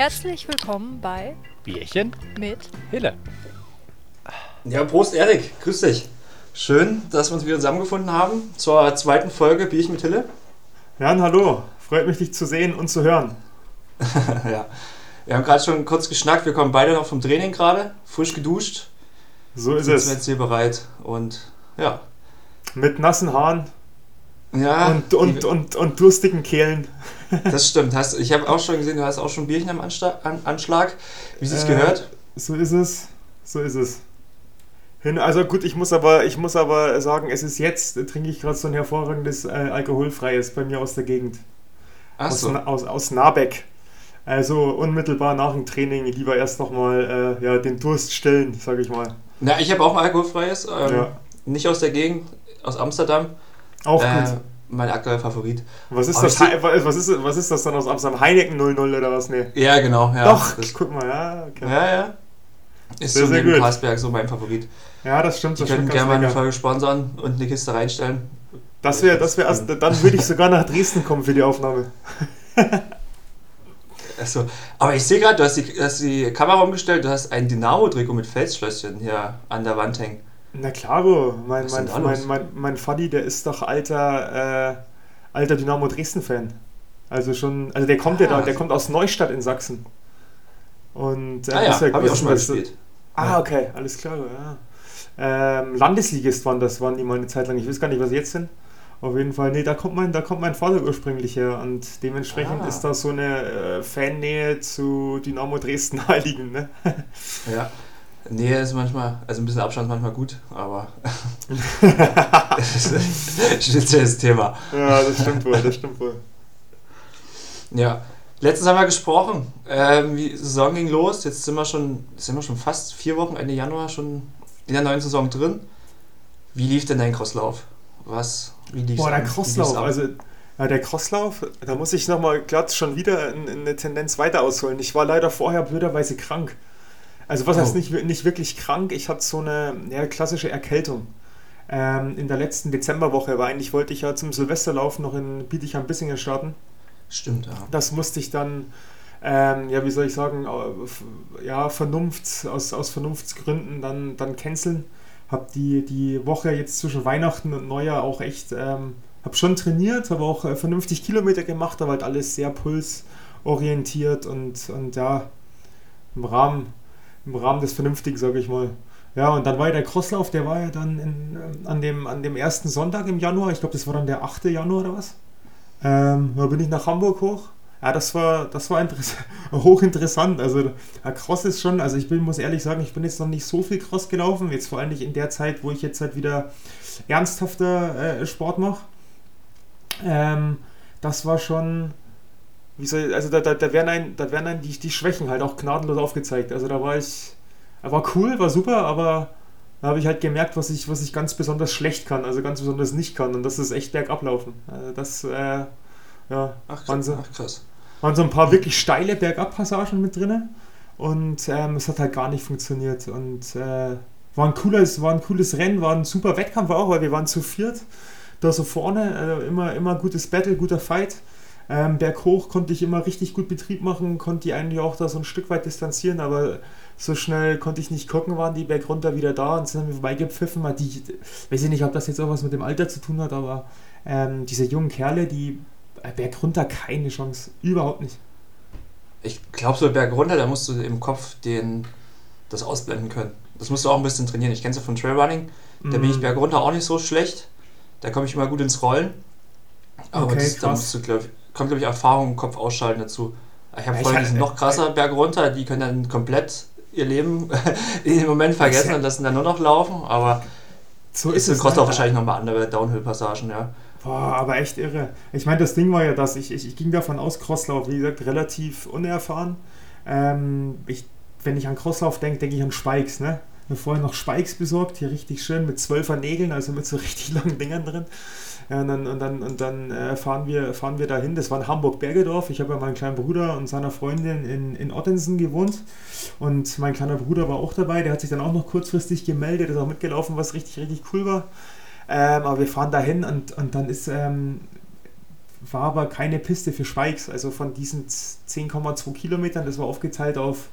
Herzlich willkommen bei Bierchen mit Hille. Ja, Prost Erik, grüß dich. Schön, dass wir uns wieder zusammengefunden haben zur zweiten Folge Bierchen mit Hille. Jan, hallo. Freut mich, dich zu sehen und zu hören. ja, wir haben gerade schon kurz geschnackt. Wir kommen beide noch vom Training gerade, frisch geduscht. So ist Sind es. jetzt hier bereit und ja. Mit nassen Haaren Ja, und, und, und, und durstigen Kehlen. das stimmt. Hast, ich habe auch schon gesehen, du hast auch schon Bierchen am Ansta an Anschlag, wie es sich Äh, gehört. So ist es. So ist es. Hin, also gut, ich muss aber, ich muss aber sagen, es ist jetzt, trinke ich gerade so ein hervorragendes äh, alkoholfreies bei mir aus der Gegend. Aus, Achso. Na- aus, aus Nabeck. Also unmittelbar nach dem Training lieber erst nochmal äh, ja, den Durst stillen, sage ich mal. Na, ich habe auch ein alkoholfreies. Ähm, Ja. Nicht aus der Gegend, aus Amsterdam. Auch Äh, gut. Mein aktueller Favorit. Was ist, aber das, ich was, ist, was ist das dann aus Amsterdam? Heineken 00 oder was? Nee. Ja, genau. Ja, Doch, Das, guck mal, ja, okay. ja, ja. Ist Sehr, so sehr neben gut. Karlsberg so mein Favorit. Ja, das stimmt. Die Das können stimmt gerne mal eine. Folge sponsern und eine Kiste reinstellen. Das wäre das wär erst, dann würde ich sogar nach Dresden kommen für die Aufnahme. Achso. Aber ich sehe gerade, du hast die, hast die Kamera umgestellt, du hast ein Dynamo-Trikot mit Felsschlösschen hier an der Wand hängen. Na klaro, mein, mein, mein, mein, mein Faddy, der ist doch alter, äh, alter Dynamo Dresden-Fan. Also schon, also der kommt ja Ah. da, der kommt aus Neustadt in Sachsen. Und äh, Ah ja, ist ja- habe ich auch schon mal gespielt. Ah, okay, alles klar, ja. Ähm, Landesligist waren das, waren die mal eine Zeit lang. Ich weiß gar nicht, was sie jetzt sind. Auf jeden Fall, nee, da kommt mein, da kommt mein Vater ursprünglich her und dementsprechend Ah. ist da so eine äh, Fannähe zu Dynamo Dresden naheliegend, ne? Ja. Nähe ist manchmal, also ein bisschen Abstand ist manchmal gut, aber das ist ein spezielles Thema. Ja, das stimmt wohl, das stimmt wohl. Ja. Letztens haben wir gesprochen, ähm, die Saison ging los, jetzt sind wir schon, sind wir schon fast vier Wochen, Ende Januar schon in der neuen Saison drin. Wie lief denn dein Crosslauf? Was? Wie lief's Boah, der Crosslauf, also ja, der Crosslauf, da muss ich nochmal glatt schon wieder in, in eine Tendenz weiter ausholen. Ich war leider vorher blöderweise krank. Also was Oh. heißt nicht, nicht wirklich krank, ich hatte so eine ja, klassische Erkältung. Ähm, in der letzten Dezemberwoche, weil eigentlich wollte ich ja zum Silvesterlauf noch in Bietigheim-Bissingen starten. Stimmt, ja. Das musste ich dann, ähm, ja, wie soll ich sagen, ja, Vernunft, aus, aus Vernunftsgründen dann, dann canceln. Hab die, die Woche jetzt zwischen Weihnachten und Neujahr auch echt, ähm, hab schon trainiert, habe auch äh, vernünftig Kilometer gemacht, aber halt alles sehr pulsorientiert und, und ja, im Rahmen, im Rahmen des Vernünftigen, sage ich mal. Ja, und dann war ja der Crosslauf, der war ja dann in, ähm, an, dem, an dem ersten Sonntag im Januar, ich glaube, das war dann der 8. Januar oder was? Ähm, da bin ich nach Hamburg hoch. Ja, das war, das war interess hochinteressant. Also, ja, Cross ist schon, also ich bin, muss ehrlich sagen, ich bin jetzt noch nicht so viel Cross gelaufen. Jetzt vor allem nicht in der Zeit, wo ich jetzt halt wieder ernsthafter äh, Sport mache. Ähm, das war schon, wie soll, also da, da, da werden ein, da werden ein die, die Schwächen halt auch gnadenlos aufgezeigt. Also da war ich, war cool, war super, aber da habe ich halt gemerkt, was ich, was ich ganz besonders schlecht kann, also ganz besonders nicht kann. Und das ist echt bergablaufen. Also das, äh, ja, Ach, waren so, ach krass. waren so ein paar wirklich steile Bergabpassagen mit drin. Und ähm, es hat halt gar nicht funktioniert. Und äh, war, ein cooles, war ein cooles Rennen, war ein super Wettkampf auch, weil wir waren zu viert. Da so vorne, äh, immer, immer gutes Battle, guter Fight. Ähm, berghoch konnte ich immer richtig gut Betrieb machen, konnte die eigentlich auch da so ein Stück weit distanzieren, aber so schnell konnte ich nicht gucken, waren die Berg runter wieder da und sind dann vorbeigepfiffen. Weil Die, weiß ich nicht, ob das jetzt auch was mit dem Alter zu tun hat, aber ähm, diese jungen Kerle, die äh, Berg runter keine Chance, überhaupt nicht. Ich glaube, so Berg runter, da musst du im Kopf den, das ausblenden können. Das musst du auch ein bisschen trainieren. Ich kenne es ja von Trailrunning. Da bin ich Mhm. Berg runter auch nicht so schlecht. Da komme ich immer gut ins Rollen. Aber Okay, das, da musst du, glaub, kommt, glaube ich, Erfahrung im Kopf ausschalten dazu. Ich habe Ja, ich Freunde, die hatte- sind noch krasser Berg runter, die können dann komplett ihr Leben in dem Moment vergessen ja- und lassen dann nur noch laufen. Aber So ist im es, Crosslauf ne? wahrscheinlich nochmal andere Downhill-Passagen, ja. Boah, aber echt irre. Ich meine, das Ding war ja, dass ich, ich, ich ging davon aus, Crosslauf, wie gesagt, relativ unerfahren. Ähm, ich, wenn ich an Crosslauf denke, denke ich an Spikes, ne? Mir vorher noch Spikes besorgt, hier richtig schön mit zwölfer Nägeln, also mit so richtig langen Dingern drin. Und dann, und dann, und dann äh, fahren, wir, fahren wir dahin. Das war in Hamburg-Bergedorf. Ich habe ja meinen kleinen Bruder und seiner Freundin in, in Ottensen gewohnt. Und mein kleiner Bruder war auch dabei. Der hat sich dann auch noch kurzfristig gemeldet, ist auch mitgelaufen, was richtig, richtig cool war. Ähm, aber wir fahren dahin und, und dann ist, ähm, war aber keine Piste für Spikes. Also von diesen 10,2 Kilometern, das war aufgeteilt auf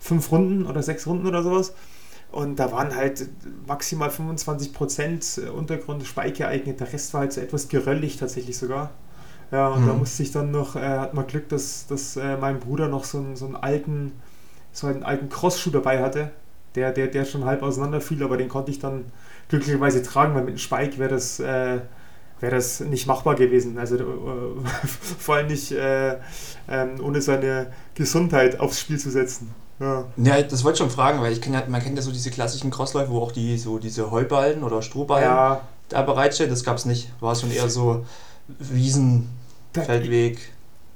fünf Runden oder sechs Runden oder sowas. Und da waren halt maximal 25% Untergrund Spike geeignet. Der Rest war halt so etwas geröllig tatsächlich sogar. Ja, und mhm. da musste ich dann noch, äh, hat man Glück, dass, dass äh, mein Bruder noch so einen, so einen alten, so einen alten Cross-Schuh dabei hatte, der, der, der schon halb auseinander fiel, aber den konnte ich dann glücklicherweise tragen, weil mit dem Spike wäre das, äh, wär das nicht machbar gewesen. Also äh, vor allem nicht äh, ähm, ohne seine Gesundheit aufs Spiel zu setzen. Ja. ja, das wollte ich schon fragen, weil ich kenn ja, man kennt ja so diese klassischen Crossläufe, wo auch die so diese Heuballen oder Strohballen ja. da bereitstehen. Das gab es nicht. War schon eher so Wiesen, Feldweg.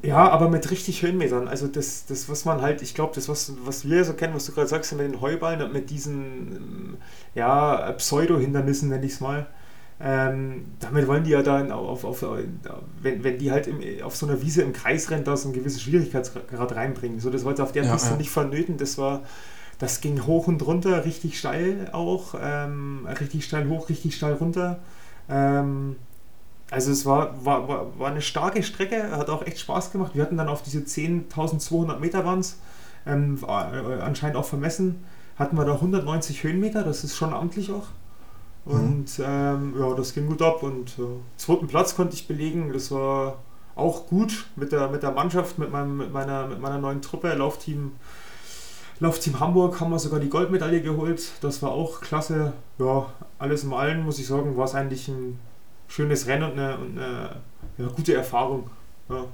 Ja, aber mit richtig Höhenmetern. Also das, das was man halt, ich glaube, das, was, was wir so kennen, was du gerade sagst, mit den Heuballen und mit diesen ja, Pseudo-Hindernissen, nenne ich es mal. Ähm, damit wollen die ja dann auf, auf, wenn, wenn die halt im, auf so einer Wiese im Kreis rennt, da so einen gewissen Schwierigkeitsgrad reinbringen. So, das wollte auf der ja, Piste ja. nicht vonnöten. Das war, das ging hoch und runter, richtig steil auch, ähm, richtig steil hoch, richtig steil runter. Ähm, also es war, war, war, war eine starke Strecke, hat auch echt Spaß gemacht. Wir hatten dann auf diese 10.200 Meter waren es, ähm, äh, anscheinend auch vermessen, hatten wir da 190 Höhenmeter, das ist schon amtlich auch. Mhm. Und mhm. ähm, ja, das ging gut ab und äh, zweiten Platz konnte ich belegen. Das war auch gut mit der, mit der Mannschaft, mit, meinem, mit, meiner, mit meiner neuen Truppe, Laufteam. Laufteam Hamburg haben wir sogar die Goldmedaille geholt. Das war auch klasse. Ja, alles in allem muss ich sagen, war es eigentlich ein schönes Rennen und eine, und eine ja, gute Erfahrung. Ja.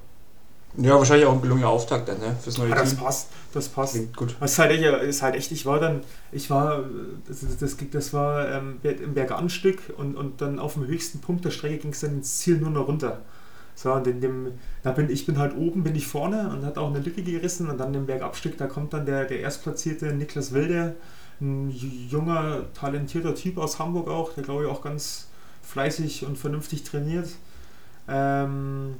Ja, wahrscheinlich auch ein gelungener Auftakt dann, ne? Fürs neue ja, das Team. passt, das passt. Klingt gut. Das ist halt, echt, ist halt echt, ich war dann, ich war, das, das, das war ähm, im Berganstück und, und dann auf dem höchsten Punkt der Strecke ging es dann ins Ziel nur noch runter. So, und in dem, da bin ich bin halt oben, bin ich vorne und hat auch eine Lücke gerissen und dann im Bergabstück, da kommt dann der, der erstplatzierte Niklas Wilde, ein junger, talentierter Typ aus Hamburg auch, der glaube ich auch ganz fleißig und vernünftig trainiert. Ähm,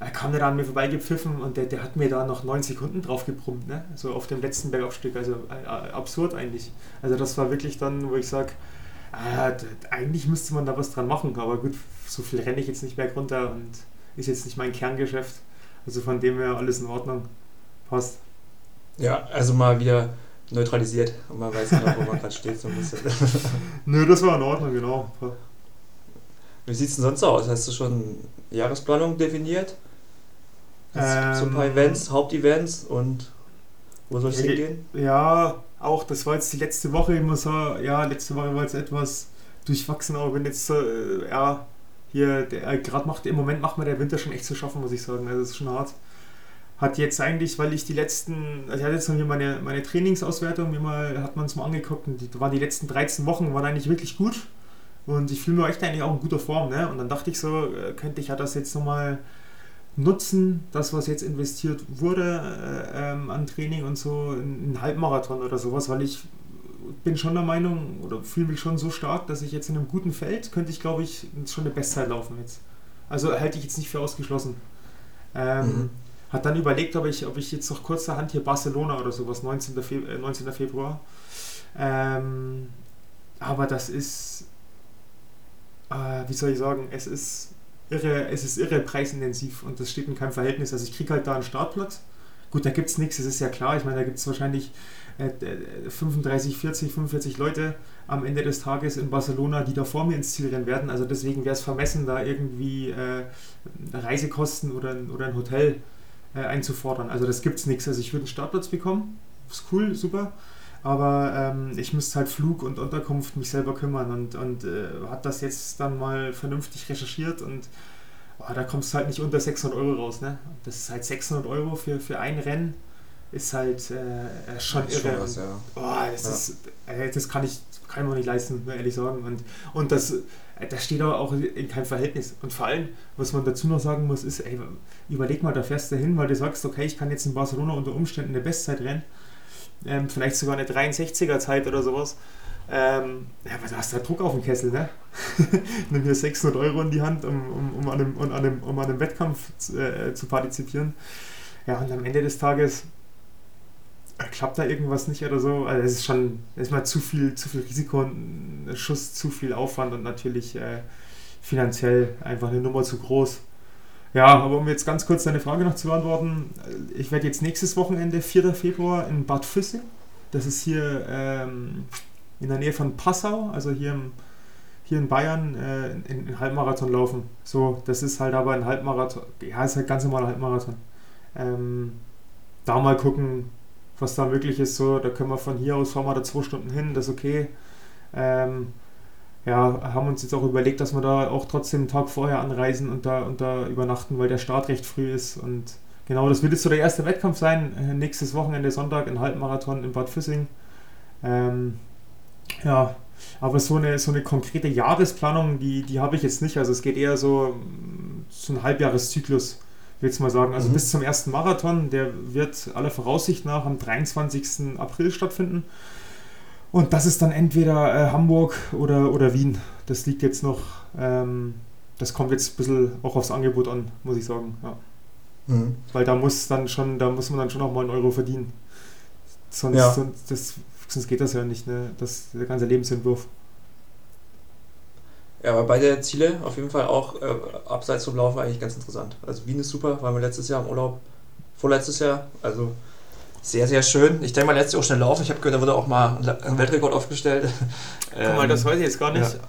er kam dann an mir vorbeigepfiffen und der, der hat mir da noch neun Sekunden drauf gebrummt, ne? so auf dem letzten Bergaufstück. Also äh, äh, absurd eigentlich. Also das war wirklich dann, wo ich sage, äh, eigentlich müsste man da was dran machen, aber gut, so viel renne ich jetzt nicht berg runter und ist jetzt nicht mein Kerngeschäft. Also von dem her alles in Ordnung. Passt. Ja, also mal wieder neutralisiert und man weiß genau, wo man gerade steht so ein bisschen. Nö, das war in Ordnung, genau. Wie sieht es denn sonst aus? Hast du schon Jahresplanung definiert? Ähm, so ein paar ähm, Events, Hauptevents und wo soll es hingehen? Ja, auch, das war jetzt die letzte Woche, ich muss sagen, ja, letzte Woche war jetzt etwas durchwachsen, aber wenn jetzt, äh, ja, hier, äh, gerade macht, im Moment macht mir der Winter schon echt zu schaffen, muss ich sagen, also das ist schon hart. Hat jetzt eigentlich, weil ich die letzten, also ich hatte jetzt noch hier meine, meine Trainingsauswertung, mir mal, hat man es mal angeguckt und die waren die letzten 13 Wochen, waren eigentlich wirklich gut und ich fühle mich echt eigentlich auch in guter Form, ne? Und dann dachte ich so, äh, könnte ich ja das jetzt nochmal nutzen, das, was jetzt investiert wurde äh, ähm, an Training und so, ein Halbmarathon oder sowas, weil ich bin schon der Meinung oder fühle mich schon so stark, dass ich jetzt in einem guten Feld könnte ich, glaube ich, schon eine Bestzeit laufen jetzt. Also halte ich jetzt nicht für ausgeschlossen. Ähm, mhm. Hat dann überlegt, ob ich, ob ich jetzt noch kurzerhand hier Barcelona oder sowas, 19. Fe äh, 19. Februar. Ähm, aber das ist, äh, wie soll ich sagen, es ist irre, es ist irre preisintensiv und das steht in keinem Verhältnis. Also ich kriege halt da einen Startplatz. Gut, da gibt es nichts, das ist ja klar. Ich meine, da gibt es wahrscheinlich äh, 35, 40, 45 Leute am Ende des Tages in Barcelona, die da vor mir ins Ziel rennen werden. Also deswegen wäre es vermessen, da irgendwie äh, Reisekosten oder, oder ein Hotel äh, einzufordern. Also das gibt es nichts. Also ich würde einen Startplatz bekommen. Ist cool, super aber ähm, ich müsste halt Flug und Unterkunft mich selber kümmern und, und äh, hat das jetzt dann mal vernünftig recherchiert und oh, da kommst du halt nicht unter 600 Euro raus. Ne? Das ist halt 600 Euro für, für ein Rennen, ist halt äh, schon das irre. Schon was, ja. oh, das, ja. Ist, äh, das kann ich kann man nicht leisten, ehrlich sagen. Und, und das, äh, das steht aber auch in keinem Verhältnis. Und vor allem, was man dazu noch sagen muss, ist, ey, überleg mal, da fährst du hin, weil du sagst, okay, ich kann jetzt in Barcelona unter Umständen eine Bestzeit rennen ähm, vielleicht sogar eine 63er Zeit oder sowas. Ähm, ja, aber du hast da Druck auf dem Kessel, ne? Nimm hier 600 Euro in die Hand, um, um, um, an, einem, um, an, einem, um an einem Wettkampf äh, zu partizipieren. Ja, und am Ende des Tages äh, klappt da irgendwas nicht oder so. Also es ist schon, es ist mal zu viel, zu viel Risiko und Schuss, zu viel Aufwand und natürlich äh, finanziell einfach eine Nummer zu groß. Ja, aber um jetzt ganz kurz deine Frage noch zu beantworten, ich werde jetzt nächstes Wochenende, 4. Februar, in Bad Füssing, das ist hier ähm, in der Nähe von Passau, also hier, im, hier in Bayern, äh, in, in Halbmarathon laufen. So, das ist halt aber ein Halbmarathon, ja, ist halt ganz normaler Halbmarathon. Ähm, da mal gucken, was da möglich ist. So, da können wir von hier aus, fahren wir da zwei Stunden hin, das ist okay. Ähm, ja, haben uns jetzt auch überlegt, dass wir da auch trotzdem einen Tag vorher anreisen und da, und da übernachten, weil der Start recht früh ist. Und genau, das wird jetzt so der erste Wettkampf sein. Äh, nächstes Wochenende Sonntag ein Halbmarathon in Bad Füssing. Ähm, ja, aber so eine, so eine konkrete Jahresplanung, die, die habe ich jetzt nicht. Also es geht eher so, so ein Halbjahreszyklus, will ich mal sagen. Also mhm. bis zum ersten Marathon, der wird aller Voraussicht nach am 23. April stattfinden. Und das ist dann entweder äh, Hamburg oder, oder Wien. Das liegt jetzt noch, ähm, das kommt jetzt ein bisschen auch aufs Angebot an, muss ich sagen. Ja. Mhm. Weil da muss dann schon, da muss man dann schon auch mal einen Euro verdienen. Sonst, ja. sonst, das, sonst geht das ja nicht, ne? Das der ganze Lebensentwurf. Ja, aber beide Ziele auf jeden Fall auch äh, abseits vom Laufen eigentlich ganz interessant. Also Wien ist super, waren wir letztes Jahr im Urlaub, vorletztes Jahr, also sehr, sehr schön. Ich denke mal, letztes Jahr auch schnell laufen. Ich habe gehört, da wurde auch mal ein Weltrekord aufgestellt. Guck mal, das weiß ich jetzt gar nicht. Ja.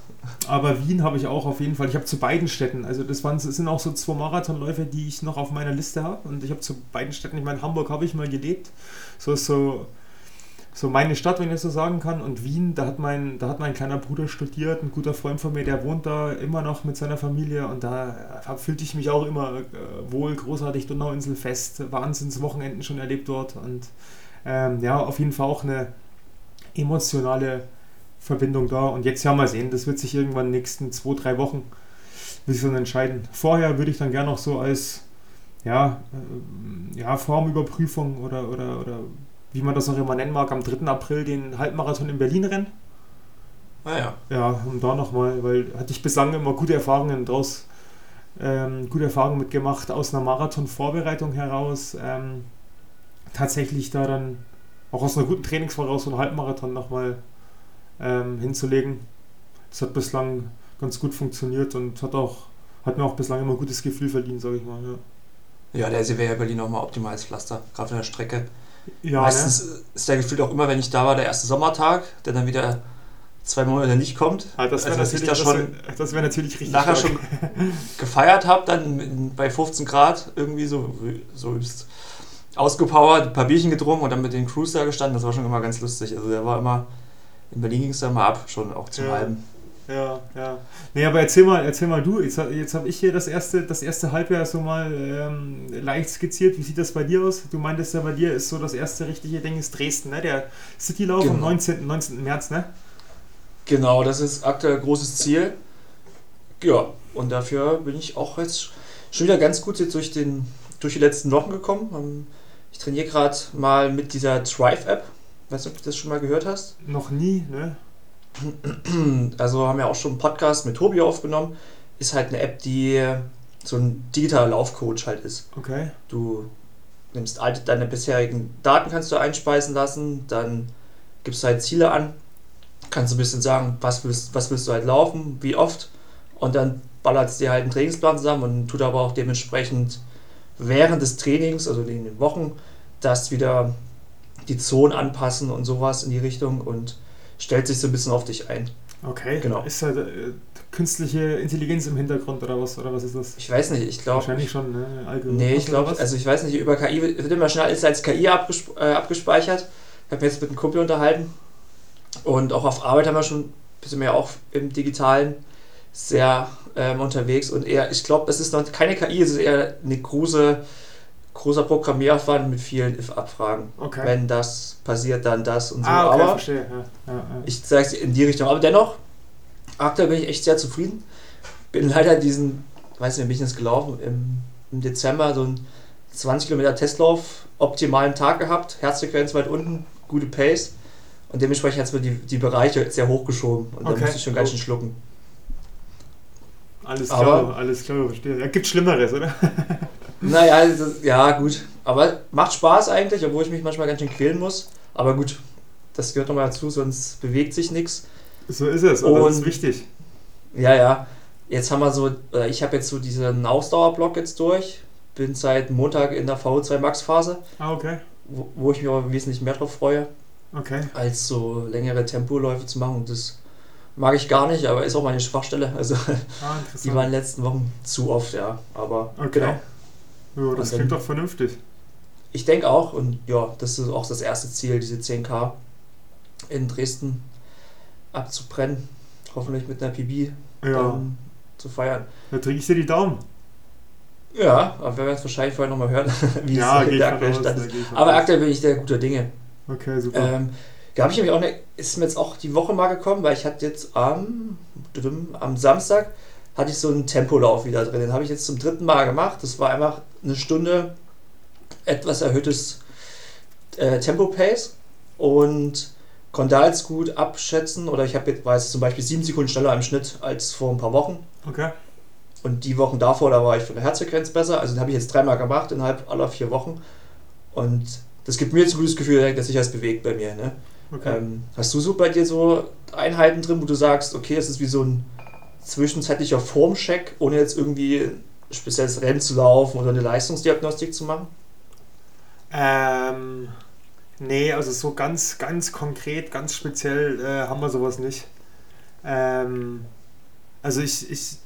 Aber Wien habe ich auch auf jeden Fall. Ich habe zu beiden Städten, also das, waren, das sind auch so zwei Marathonläufe, die ich noch auf meiner Liste habe. Und ich habe zu beiden Städten, ich meine, Hamburg habe ich mal gelebt. So ist so so meine Stadt, wenn ich so sagen kann. Und Wien, da hat mein, da hat mein kleiner Bruder studiert, ein guter Freund von mir, der wohnt da immer noch mit seiner Familie und da fühlte ich mich auch immer äh, wohl, großartig Donauinsel fest, Wahnsinnswochenenden schon erlebt dort und ähm, ja, auf jeden Fall auch eine emotionale Verbindung da. Und jetzt ja mal sehen, das wird sich irgendwann in den nächsten zwei, drei Wochen will sich dann entscheiden. Vorher würde ich dann gerne noch so als ja, äh, ja, Formüberprüfung oder, oder, oder wie man das noch immer nennen mag, am 3. April den Halbmarathon in Berlin rennen. Ah ja. Ja, um da nochmal, weil hatte ich bislang immer gute Erfahrungen draus, ähm, gute Erfahrungen mitgemacht aus einer Marathon-Vorbereitung heraus. Ähm, tatsächlich da dann auch aus einer guten Trainingsvoraus so einen Halbmarathon nochmal ähm, hinzulegen. Das hat bislang ganz gut funktioniert und hat auch hat mir auch bislang immer ein gutes Gefühl verdient, sage ich mal. Ja, ja der wäre ja Berlin nochmal optimales Pflaster, gerade von der Strecke. Ja, Meistens ne? ist der Gefühl auch immer, wenn ich da war, der erste Sommertag, der dann wieder zwei Monate nicht kommt. Ah, das wäre also, natürlich, da das wär natürlich richtig nachher stark. schon gefeiert habe, dann bei 15 Grad irgendwie so, so ausgepowert, ein paar Bierchen getrunken und dann mit den Crews da gestanden. Das war schon immer ganz lustig. Also der war immer, in Berlin ging es dann mal ab, schon auch zum ja. Halben. Ja, ja. Nee, aber erzähl mal, erzähl mal du. Jetzt, jetzt habe ich hier das erste, das erste Halbjahr so mal ähm, leicht skizziert. Wie sieht das bei dir aus? Du meintest ja, bei dir ist so das erste richtige Ding ist Dresden, ne? Der Citylauf genau. am 19. 19. März, ne? Genau, das ist aktuell großes Ziel. Ja, und dafür bin ich auch jetzt schon wieder ganz gut jetzt durch, den, durch die letzten Wochen gekommen. Ähm, ich trainiere gerade mal mit dieser Thrive-App. Weißt du, ob du das schon mal gehört hast? Noch nie, ne? Also haben wir auch schon einen Podcast mit Tobi aufgenommen. Ist halt eine App, die so ein digitaler Laufcoach halt ist. Okay. Du nimmst alte, deine bisherigen Daten kannst du einspeisen lassen, dann gibst du halt Ziele an, kannst du ein bisschen sagen, was willst, was willst du halt laufen, wie oft und dann ballert es dir halt einen Trainingsplan zusammen und tut aber auch dementsprechend während des Trainings, also in den Wochen, das wieder die Zonen anpassen und sowas in die Richtung und stellt sich so ein bisschen auf dich ein. Okay, genau. Ist da äh, künstliche Intelligenz im Hintergrund oder was, oder was ist das? Ich weiß nicht, ich glaube. Wahrscheinlich schon, ne? Algorithmus nee, ich glaube, also ich weiß nicht, über KI wird immer schnell alles als KI abgespe äh, abgespeichert. Ich habe mich jetzt mit einem Kumpel unterhalten und auch auf Arbeit haben wir schon ein bisschen mehr auch im Digitalen sehr ähm, unterwegs und eher, ich glaube, es ist noch keine KI, es ist eher eine große großer Programmieraufwand mit vielen If-Abfragen. Okay. Wenn das passiert, dann das und so. Ah, okay, aber verstehe. Ja, ja, ja. ich zeige es in die Richtung. Aber dennoch, aktuell bin ich echt sehr zufrieden. Bin leider diesen, weiß nicht, wie bin ich jetzt gelaufen, im, im Dezember so einen 20 Kilometer Testlauf, optimalen Tag gehabt, Herzfrequenz weit unten, gute Pace. Und dementsprechend hat es mir die, die Bereiche sehr hochgeschoben. Und okay. da musste ich schon ganz schön schlucken. Alles klar, aber, alles klar, verstehe. Ja, gibt Schlimmeres, oder? naja, das, ja, gut. Aber macht Spaß eigentlich, obwohl ich mich manchmal ganz schön quälen muss. Aber gut, das gehört nochmal dazu, sonst bewegt sich nichts. So ist es, und, und das ist wichtig. Ja, ja. jetzt haben wir so, äh, ich habe jetzt so diesen Ausdauerblock jetzt durch, bin seit Montag in der VO2 Max Phase, Ah, okay. wo, wo ich mich aber wesentlich mehr drauf freue, Okay. als so längere Tempoläufe zu machen. Und das mag ich gar nicht, aber ist auch meine Schwachstelle. Also Ah, die waren in den letzten Wochen zu oft, ja. Aber Okay. genau. Ja, das klingt dann- doch vernünftig. Ich denke auch, und ja, das ist auch das erste Ziel, diese 10K in Dresden abzubrennen. Hoffentlich mit einer PB Ja, dann zu feiern. da drücke ich dir die Daumen. Ja, aber wir werden es wahrscheinlich vorher nochmal hören, wie ja, es ich der von aktuelle aus, Stand ist. Aber aktuell bin ich der guter Dinge. Okay, super. Ähm, da habe ich nämlich auch eine, ist mir jetzt auch die Woche mal gekommen, weil ich hatte jetzt am, am Samstag hatte ich so einen Tempolauf wieder drin. Den habe ich jetzt zum dritten Mal gemacht. Das war einfach eine Stunde etwas erhöhtes äh, Tempo-Pace und konnte da jetzt gut abschätzen. Oder ich habe jetzt, zum Beispiel sieben Sekunden schneller im Schnitt als vor ein paar Wochen. okay. Und die Wochen davor, da war ich von der Herzfrequenz besser. Also den habe ich jetzt dreimal gemacht innerhalb aller vier Wochen. Und das gibt mir jetzt ein gutes Gefühl, dass sich das bewegt bei mir. Ne? okay. Ähm, hast du so bei dir so Einheiten drin, wo du sagst, okay, es ist wie so ein zwischenzeitlicher Formcheck, ohne jetzt irgendwie spezielles Rennen zu laufen oder eine Leistungsdiagnostik zu machen? Ähm, nee, also so ganz, ganz konkret, ganz speziell äh, haben wir sowas nicht. Ähm, also ich, ich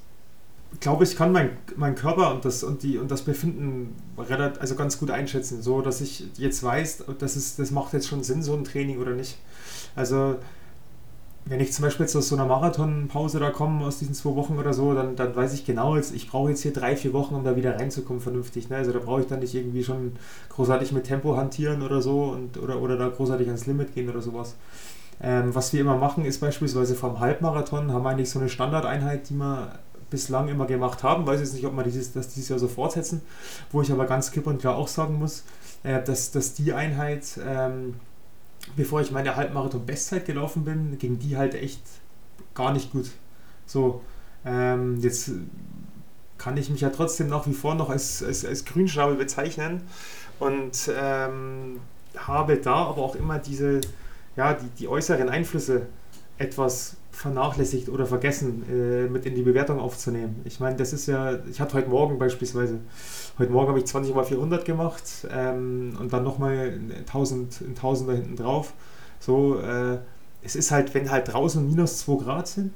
glaube, ich kann meinen mein Körper und das, und, die, und das Befinden relativ, also ganz gut einschätzen, so dass ich jetzt weiß, das, ist, das macht jetzt schon Sinn, so ein Training oder nicht. Also wenn ich zum Beispiel jetzt aus so einer Marathonpause da komme, aus diesen zwei Wochen oder so, dann, dann weiß ich genau, jetzt, ich brauche jetzt hier drei, vier Wochen, um da wieder reinzukommen vernünftig. Ne? Also da brauche ich dann nicht irgendwie schon großartig mit Tempo hantieren oder so und, oder, oder da großartig ans Limit gehen oder sowas. Ähm, was wir immer machen, ist beispielsweise vom Halbmarathon haben wir eigentlich so eine Standardeinheit, die wir bislang immer gemacht haben. Weiß jetzt nicht, ob wir dieses, das dieses Jahr so fortsetzen, wo ich aber ganz klipp und klar auch sagen muss, äh, dass, dass die Einheit, ähm, bevor ich meine Halbmarathon-Bestzeit gelaufen bin, ging die halt echt gar nicht gut. So, ähm, jetzt kann ich mich ja trotzdem nach wie vor noch als, als, als Grünschnabel bezeichnen und ähm, habe da aber auch immer diese, ja, die, die äußeren Einflüsse etwas vernachlässigt oder vergessen äh, mit in die Bewertung aufzunehmen. Ich meine, das ist ja, ich hatte heute Morgen beispielsweise, heute Morgen habe ich 20 mal 400 gemacht ähm, und dann nochmal 1000, 1000 da hinten drauf. So, äh, es ist halt, wenn halt draußen minus 2 Grad sind,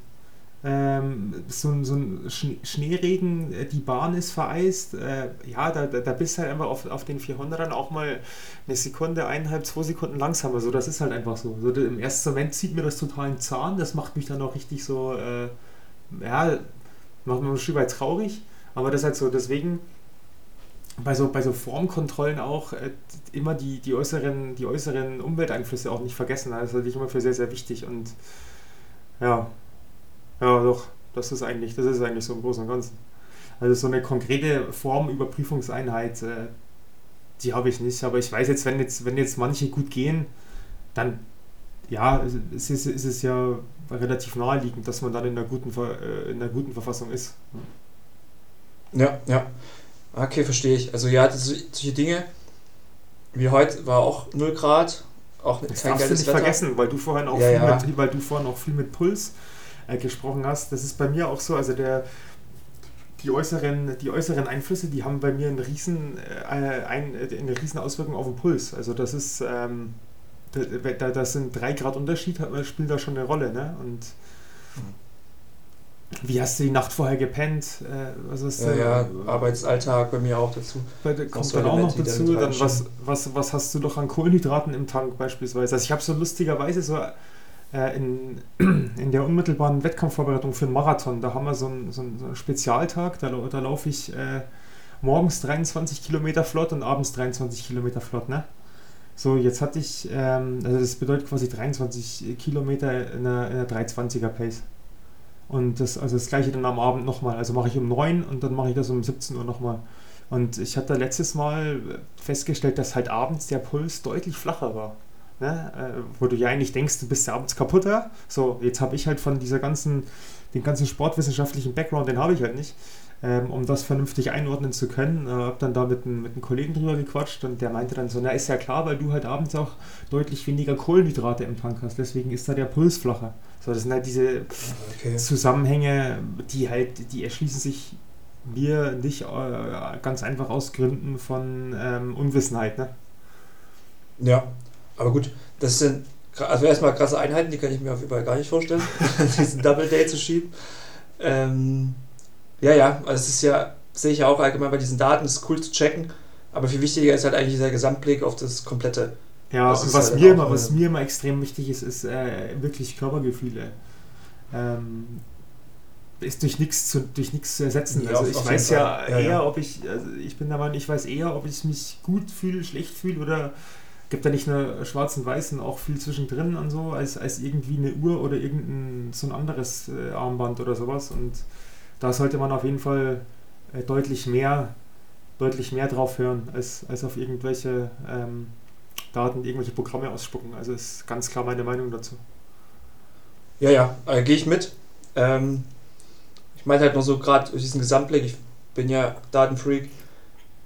ähm, so, ein- so ein Sch- Schneeregen, äh, die Bahn ist vereist, äh, ja, da, da, da bist du halt einfach auf, auf den 400ern auch mal eine Sekunde, eineinhalb, zwei Sekunden langsamer. So, das ist halt einfach so. so Im ersten Moment zieht mir das total einen Zahn, das macht mich dann auch richtig so, äh, ja, macht mich ein Stück weit traurig, aber das ist halt so, deswegen bei so, bei so Formkontrollen auch äh, immer die, die, äußeren, die äußeren Umwelteinflüsse auch nicht vergessen. Das halte ich immer für sehr, sehr wichtig und ja, ja, doch, das ist eigentlich, das ist eigentlich so im Großen und Ganzen. Also so eine konkrete Formüberprüfungseinheit, äh, die habe ich nicht, aber ich weiß jetzt, wenn jetzt, wenn jetzt manche gut gehen, dann ja, es ist, ist es ja relativ naheliegend, dass man dann in einer guten, äh, in einer guten Verfassung ist. Ja, ja. Okay, verstehe ich. Also ja, das, solche Dinge wie heute war auch 0 Grad, auch Das kein darfst du nicht Wetter. vergessen, weil du vorhin auch Ja, viel ja. mit, weil du vorhin auch viel mit Puls äh, gesprochen hast. Das ist bei mir auch so. Also der die äußeren, die äußeren Einflüsse, die haben bei mir einen riesen, äh, ein, äh, eine riesen Auswirkung auf den Puls. Also das ist, ähm, da, da, das sind drei Grad Unterschied, spielt da schon eine Rolle. Ne? Und wie hast du die Nacht vorher gepennt? Äh, was ist, Ja, ja, Arbeitsalltag bei mir auch dazu. bei kommt dann auch noch dazu, damit dann was, was, was hast du doch an Kohlenhydraten im Tank beispielsweise? Also ich habe so lustigerweise so in, in der unmittelbaren Wettkampfvorbereitung für einen Marathon, da haben wir so einen, so einen, Spezialtag, da, da laufe ich äh, morgens 23 Kilometer flott und abends 23 Kilometer flott, ne? So, jetzt hatte ich, ähm, also das bedeutet quasi 23 Kilometer in einer, in einer 320er Pace. Und das, also das gleiche dann am Abend nochmal. Also mache ich um 9 und dann mache ich das um 17 Uhr nochmal. Und ich hatte letztes Mal festgestellt, dass halt abends der Puls deutlich flacher war. Ne? Äh, wo du ja eigentlich denkst, du bist ja abends kaputter. So, jetzt habe ich halt von dieser ganzen, den ganzen sportwissenschaftlichen Background, den habe ich halt nicht. ähm, um das vernünftig einordnen zu können. Äh, habe dann da mit, mit einem Kollegen drüber gequatscht und der meinte dann so, na ist ja klar, weil du halt abends auch deutlich weniger Kohlenhydrate im Tank hast, deswegen ist da der Puls flacher. So, das sind halt diese okay. Zusammenhänge, die halt, die erschließen sich mir nicht äh, ganz einfach aus Gründen von ähm, Unwissenheit. Ne? Ja, aber gut, das sind also erstmal krasse Einheiten, die kann ich mir auf überall gar nicht vorstellen, diesen Double Day zu schieben. Ähm, ja, ja, also es ist ja, sehe ich ja auch allgemein bei diesen Daten, es ist cool zu checken, aber viel wichtiger ist halt eigentlich dieser Gesamtblick auf das komplette. Ja, das und was, halt mir immer, was mir immer extrem wichtig ist, ist äh, wirklich Körpergefühle. Ähm, ist durch nichts zu, durch nichts zu ersetzen. Ja, also ich weiß ja, ja, eher, ja. ob ich, also ich bin der Meinung, ich weiß eher, ob ich mich gut fühle, schlecht fühle oder gibt da nicht nur schwarz und weiß und auch viel zwischendrin und so, als, als irgendwie eine Uhr oder irgendein so ein anderes äh, Armband oder sowas. Und da sollte man auf jeden Fall äh, deutlich mehr, deutlich mehr drauf hören, als, als auf irgendwelche ähm, Daten, irgendwelche Programme ausspucken. Also ist ganz klar meine Meinung dazu. Ja, ja, äh, gehe ich mit. Ähm, ich meine halt nur so gerade diesen Gesamtblick, ich bin ja Datenfreak,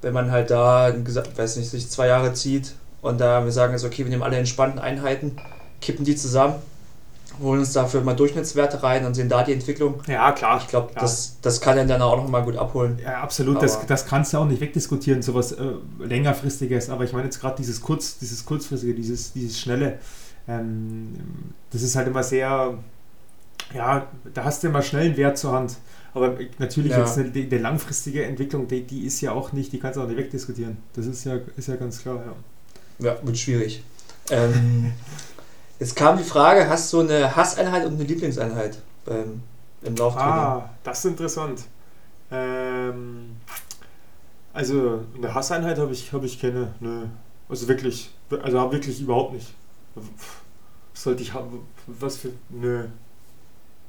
wenn man halt da, weiß nicht, sich zwei Jahre zieht und da wir sagen jetzt, okay, wir nehmen alle entspannten Einheiten, kippen die zusammen, holen uns dafür mal Durchschnittswerte rein und sehen da die Entwicklung. Ja, klar. Ich glaube, das, das kann er dann auch noch mal gut abholen. Ja, absolut. das, das kannst du auch nicht wegdiskutieren, sowas äh, längerfristiges. Aber ich meine jetzt gerade dieses kurz, dieses kurzfristige, dieses, dieses schnelle. Ähm, das ist halt immer sehr, ja, da hast du immer schnell einen Wert zur Hand. Aber natürlich ja. jetzt eine, eine langfristige Entwicklung, die, die ist ja auch nicht, die kannst du auch nicht wegdiskutieren. Das ist ja, ist ja ganz klar, ja. Ja, wird schwierig. Ähm, jetzt kam die Frage, hast du eine Hasseinheit und eine Lieblingseinheit beim, im Lauftraining? Ah, das ist interessant. Ähm, also eine Hasseinheit habe ich, hab ich keine. Ne. Also wirklich, also wirklich überhaupt nicht. Sollte ich haben? Was für. Nö.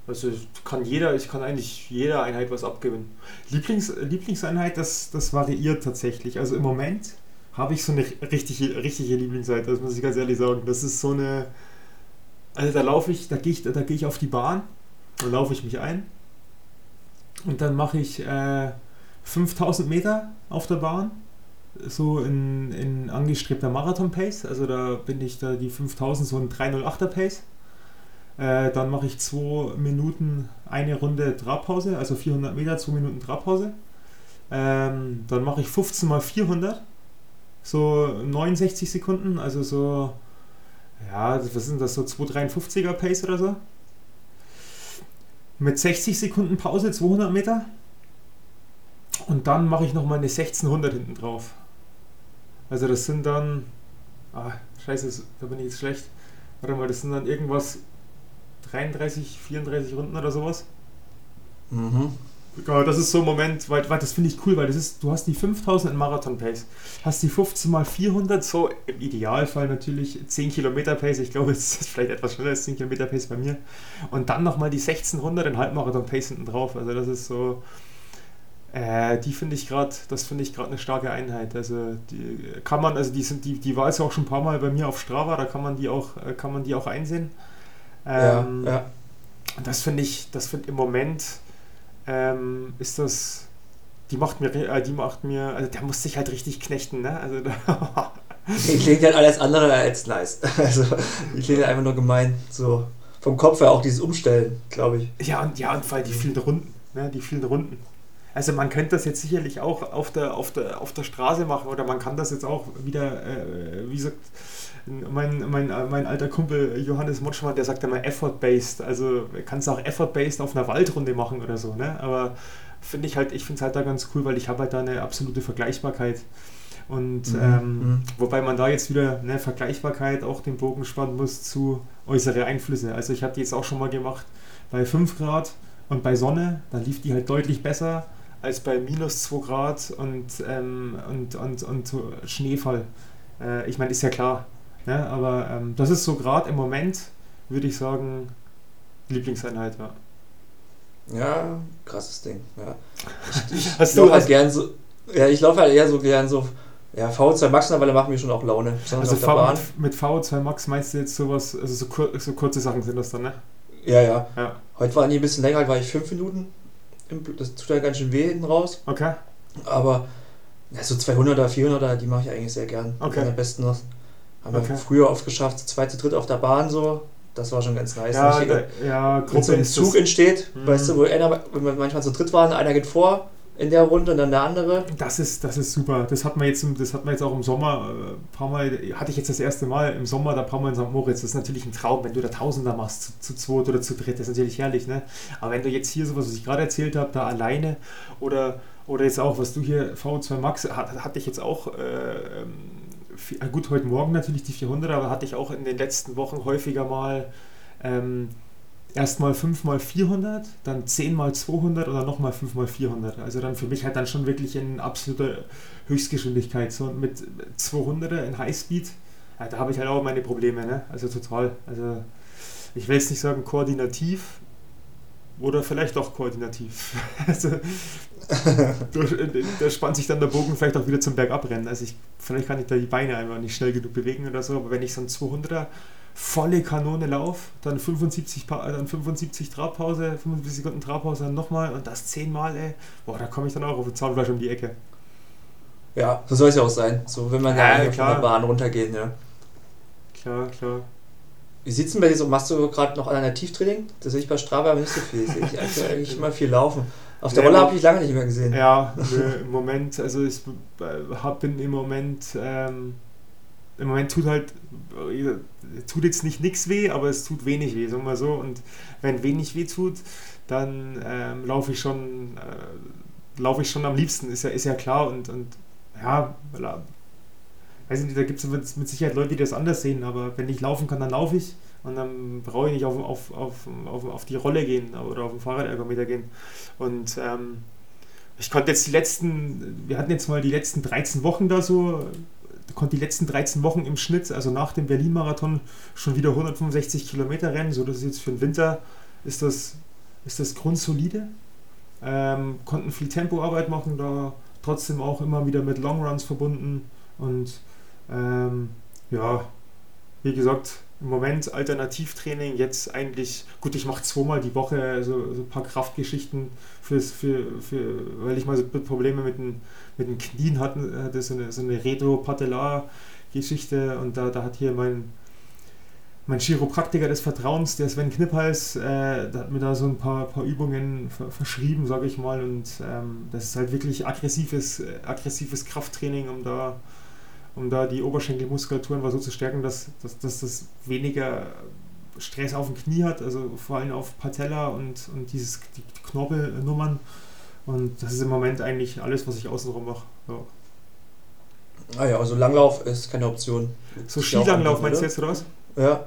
Also kann jeder, ich kann eigentlich jeder Einheit was abgewinnen. Lieblings, Lieblingseinheit, das, das variiert tatsächlich. Also im Moment habe ich so eine richtige, richtige Lieblingsseite, das muss ich ganz ehrlich sagen. Das ist so eine. Also da laufe ich, da gehe ich, da gehe ich auf die Bahn, da laufe ich mich ein und dann mache ich äh, 5000 Meter auf der Bahn, so in, in angestrebter Marathon-Pace. Also da bin ich da die 5000 so ein 308er Pace. Äh, dann mache ich 2 Minuten eine Runde Trabpause, also 400 Meter, 2 Minuten Trabpause. Ähm, dann mache ich 15 mal 400 so 69 Sekunden, also so, ja, was sind das, so 253er Pace oder so. Mit 60 Sekunden Pause, 200 Meter. Und dann mache ich nochmal eine 1600 hinten drauf. Also das sind dann, ah, scheiße, da bin ich jetzt schlecht. Warte mal, das sind dann irgendwas 33, 34 Runden oder sowas. Mhm. Genau, das ist so ein Moment, weil, weil das finde ich cool, weil das ist, du hast die 5000 in Marathon-Pace, hast die 15 mal 400, so im Idealfall natürlich 10 Kilometer Pace, ich glaube, es ist vielleicht etwas schneller als 10 Kilometer Pace bei mir. Und dann nochmal die 1600 in Halbmarathon-Pace hinten drauf, also das ist so, äh, die finde ich gerade, das finde ich gerade eine starke Einheit. Also die kann man, also die sind, die, die war jetzt auch schon ein paar Mal bei mir auf Strava, da kann man die auch, äh, kann man die auch einsehen. Ähm, ja, ja. Das finde ich, das finde im Moment ähm, ist das, die macht mir, äh, die macht mir, also der muss sich halt richtig knechten, ne? Also die klingt halt alles andere als nice. Also die klingt halt einfach nur gemein. So vom Kopf her auch dieses Umstellen, glaube ich. Ja, und ja, und weil die vielen Runden, ne? Die vielen Runden. Also man könnte das jetzt sicherlich auch auf der, auf der, auf der Straße machen oder man kann das jetzt auch wieder, äh, wie gesagt, mein, mein, mein alter Kumpel Johannes Motschmann, der sagt immer Effort-Based. Also kannst du auch Effort-Based auf einer Waldrunde machen oder so, ne? Aber finde ich halt, ich finde es halt da ganz cool, weil ich habe halt da eine absolute Vergleichbarkeit. Und mhm. Ähm, mhm. wobei man da jetzt wieder eine Vergleichbarkeit auch den Bogen spannen muss zu äußere Einflüsse. Also ich habe die jetzt auch schon mal gemacht bei 5 Grad und bei Sonne, da lief die halt deutlich besser als bei minus 2 Grad und, ähm, und, und, und Schneefall. Äh, ich meine, ist ja klar, ja, aber ähm, das ist so gerade im Moment, würde ich sagen, Lieblingseinheit, ja. Ja, krasses Ding. Ja. Ich, ich laufe halt gern so, ja, ich laufe halt eher so gern so, ja, VO2 Max, weil machen mir schon auch Laune. Also v, mit, mit VO2 Max meinst du jetzt sowas, also so, kur so kurze Sachen sind das dann, ne? Ja, ja, ja. Heute war nie ein bisschen länger, heute war ich fünf Minuten. Das tut halt ganz schön weh hinten raus. Okay. Aber ja, so 200er, 400er, die mache ich eigentlich sehr gern. Okay. Am besten noch. Haben Okay. wir früher oft geschafft, zu zweit, zu dritt auf der Bahn so. Das war schon ganz nice. Ja, da, ja, wenn so Gruppe ein Zug entsteht, Mhm. weißt du, wo einer, wenn wir manchmal zu dritt waren, einer geht vor in der Runde und dann der andere. das ist, das ist super. Das hat man jetzt, das hat man jetzt auch im Sommer äh, paar Mal, hatte ich jetzt das erste Mal im Sommer da ein paar Mal in St. Moritz. Das ist natürlich ein Traum, wenn du da Tausender machst, zu, zu zweit oder zu dritt, das ist natürlich herrlich, ne? Aber wenn du jetzt hier sowas, was ich gerade erzählt habe, da alleine oder, oder jetzt auch, was du hier, VO2 Max, hat, hatte ich jetzt auch, äh, ähm, äh, gut, heute Morgen natürlich die 400, aber hatte ich auch in den letzten Wochen häufiger mal ähm, erstmal 5 mal 400, dann 10 mal 200 oder nochmal 5 mal 400. Also dann für mich halt dann schon wirklich in absoluter Höchstgeschwindigkeit. So mit 200er in Highspeed, ja, da habe ich halt auch meine Probleme, ne? Also total. Also ich will jetzt nicht sagen koordinativ oder vielleicht auch koordinativ. Also da, spannt sich dann der Bogen vielleicht auch wieder zum Bergabrennen. Also ich, vielleicht kann ich da die Beine einfach nicht schnell genug bewegen oder so, aber wenn ich so ein 200er volle Kanone lauf, dann 75, Pa- äh, dann 75 Trabpause, 75 Sekunden Trabpause, dann nochmal und das zehnmal, ey. Boah, da komme ich dann auch auf ein Zahnfleisch um die Ecke. Ja, so soll es ja auch sein. So, wenn man Ja, klar. von der Bahn runtergeht, ja. Klar, klar. Wie sieht's denn bei dir so? Machst du gerade noch Alternativtraining? Das sehe ich bei Strava aber nicht so viel. Sehe ich eigentlich, eigentlich immer viel laufen. Auf der Nee, Rolle habe ich lange nicht mehr gesehen. Ja, im Moment, also ich äh, hab, bin im Moment, ähm, im Moment tut halt, tut jetzt nicht nichts weh, aber es tut wenig weh, sagen wir mal so. Und wenn wenig weh tut, dann ähm, laufe ich schon, äh, laufe ich schon am liebsten, ist ja, ist ja klar. Und, und ja, weiß nicht, da gibt es mit, mit Sicherheit Leute, die das anders sehen, aber wenn ich laufen kann, dann laufe ich. Und dann brauche ich nicht auf, auf, auf, auf, auf die Rolle gehen oder auf den Fahrradergometer gehen. Und ähm, ich konnte jetzt die letzten, wir hatten jetzt mal die letzten 13 Wochen da so, konnte die letzten 13 Wochen im Schnitt, also nach dem Berlin-Marathon, schon wieder 165 Kilometer rennen. So, das ist jetzt für den Winter, ist das, ist das grundsolide. Ähm, konnten viel Tempoarbeit machen, da trotzdem auch immer wieder mit Longruns verbunden. Und ähm, ja, wie gesagt, im Moment Alternativtraining, jetzt eigentlich, gut, ich mache zweimal die Woche so, so ein paar Kraftgeschichten, fürs, für, für, weil ich mal so Probleme mit den, mit den Knien hatten, hatte so eine, so eine Retro-Patellar-Geschichte und da, da hat hier mein, mein Chiropraktiker des Vertrauens, der Sven Knipphals, äh, der hat mir da so ein paar, paar Übungen ver verschrieben, sage ich mal, und ähm, das ist halt wirklich aggressives, äh, aggressives Krafttraining, um da um da die Oberschenkelmuskulatur einfach so zu stärken, dass, dass, dass das weniger Stress auf dem Knie hat, also vor allem auf Patella und, und dieses, die Knorpelnummern. Und das ist im Moment eigentlich alles, was ich außenrum mache. Ja. Ah ja, also Langlauf ist keine Option. So Skilanglauf meinst du jetzt oder was? Ja.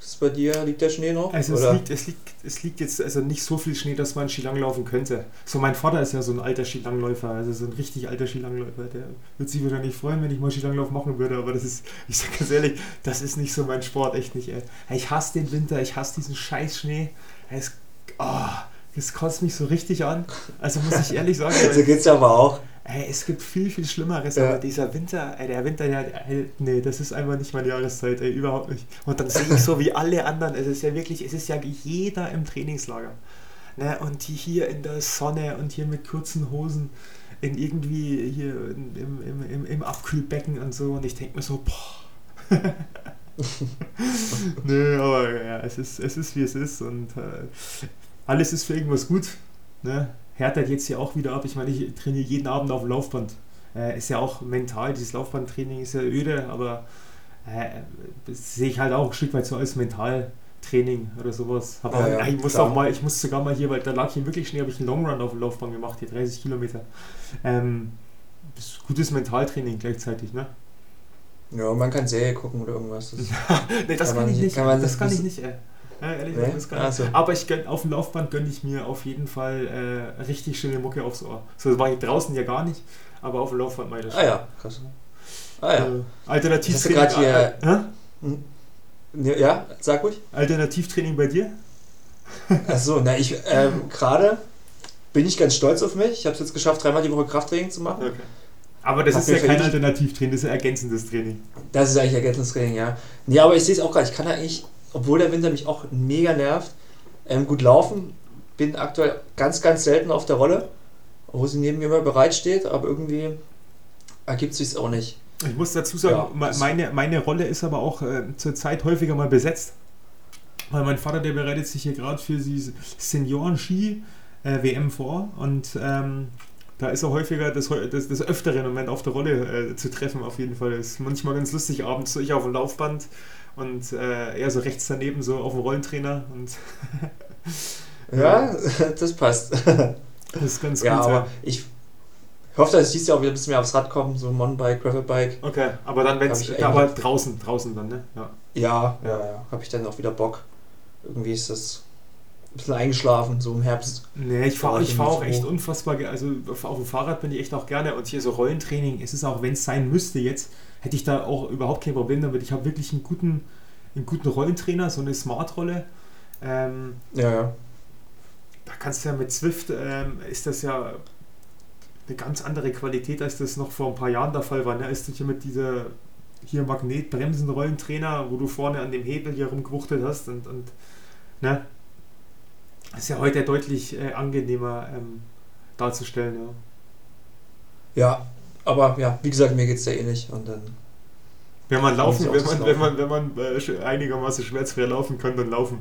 Ist bei dir, liegt der Schnee noch? Also es liegt, es, liegt, es liegt jetzt also nicht so viel Schnee, dass man Skilang laufen könnte. So mein Vater ist ja so ein alter Skilangläufer, also so ein richtig alter Skilangläufer. Der würde sich wahrscheinlich freuen, wenn ich mal Skilanglauf machen würde, aber das ist, ich sag ganz ehrlich, das ist nicht so mein Sport, echt nicht. Ey. Ich hasse den Winter, ich hasse diesen scheiß Schnee. Es, oh, das kotzt mich so richtig an. Also muss ich ehrlich sagen. so geht's ja aber auch. Ey, es gibt viel, viel Schlimmeres, Ja. aber dieser Winter, ey, der Winter, der, ey, nee, das ist einfach nicht meine Jahreszeit, ey, überhaupt nicht. Und dann sehe ich so wie alle anderen, es ist ja wirklich, es ist ja jeder im Trainingslager. Ne? Und hier in der Sonne und hier mit kurzen Hosen in irgendwie hier in, im, im, im, im Abkühlbecken und so. Und ich denke mir so, boah. Nö, aber ja, es ist, es ist wie es ist und äh, alles ist für irgendwas gut. Ne? Härtet jetzt hier auch wieder ab. Ich meine, ich trainiere jeden Abend auf dem Laufband. Äh, ist ja auch mental, dieses Laufbandtraining ist ja öde, aber äh, das sehe ich halt auch ein Stück weit so als Mentaltraining oder sowas. Hab Ja, ja, ich muss auch mal, ich muss sogar mal hier, weil da lag hier wirklich Schnee, habe ich einen Longrun auf dem Laufband gemacht, hier 30 Kilometer. Ähm, gutes Mentaltraining gleichzeitig, ne? Ja, man kann Serie gucken oder irgendwas. Das nee, das Kann kann, ich nicht- kann das kann ich nicht, ey. Ja, ehrlich Nee? gesagt, kann ich Also. Aber ich gönn, auf dem Laufband gönne ich mir auf jeden Fall äh, richtig schöne Mucke aufs Ohr. So das mache ich draußen ja gar nicht, aber auf dem Laufband mache ich Ah ja, krass. Ah ja. Äh, Alternativ Hast du grad hier- Hä? Ja, sag ruhig. Alternativtraining bei dir? Achso, na ich, ähm, gerade bin ich ganz stolz auf mich. Ich habe es jetzt geschafft, dreimal die Woche Krafttraining zu machen. Okay. Aber das Hab ist ja kein Alternativtraining, das ist ja ergänzendes Training. Das ist eigentlich Ergänzungstraining, ja. Nee, aber ich sehe es auch gerade. Ich kann eigentlich, obwohl der Winter mich auch mega nervt, ähm, gut laufen. bin aktuell ganz, ganz selten auf der Rolle, wo sie neben mir immer bereitsteht, aber irgendwie ergibt sich auch nicht. Ich muss dazu sagen, ja, meine, meine Rolle ist aber auch äh, zurzeit häufiger mal besetzt. Weil mein Vater, der bereitet sich hier gerade für die Senioren-Ski äh, WM vor und ähm, da ist er häufiger das, das, das öftere Moment auf der Rolle äh, zu treffen, auf jeden Fall. Das ist manchmal ganz lustig, abends so ich auf dem Laufband und äh, er so rechts daneben, so auf dem Rollentrainer. Und ja, das passt. Das ist ganz ja, gut. Aber ja, aber ich hoffe, dass ich dieses Jahr auch wieder ein bisschen mehr aufs Rad komme, so Mountainbike, Gravelbike. Okay, aber dann, wenn es aber draußen, draußen dann, ne? Ja, ja, ja, ja. habe ich dann auch wieder Bock. Irgendwie ist das ein bisschen eingeschlafen, so im Herbst. Nee, ich fahre ich fahr auch echt unfassbar, also auf dem Fahrrad bin ich echt auch gerne und hier so Rollentraining, es ist auch, wenn es sein müsste jetzt, hätte ich da auch überhaupt kein Problem damit. Ich habe wirklich einen guten, einen guten Rollentrainer, so eine Smart-Rolle. Ähm, ja, ja. Da kannst du ja mit Zwift, ähm, ist das ja eine ganz andere Qualität, als das noch vor ein paar Jahren der Fall war. Ne? Ist das hier mit dieser hier Magnetbremsen-Rollentrainer, wo du vorne an dem Hebel hier rumgewuchtet hast und, und ne? ist ja heute deutlich äh, angenehmer ähm, darzustellen. Ja. ja, aber ja, wie gesagt, mir geht es ja ähnlich und dann. Wenn man laufen, wenn man, wenn man, wenn man äh, einigermaßen schmerzfrei laufen kann, dann laufen.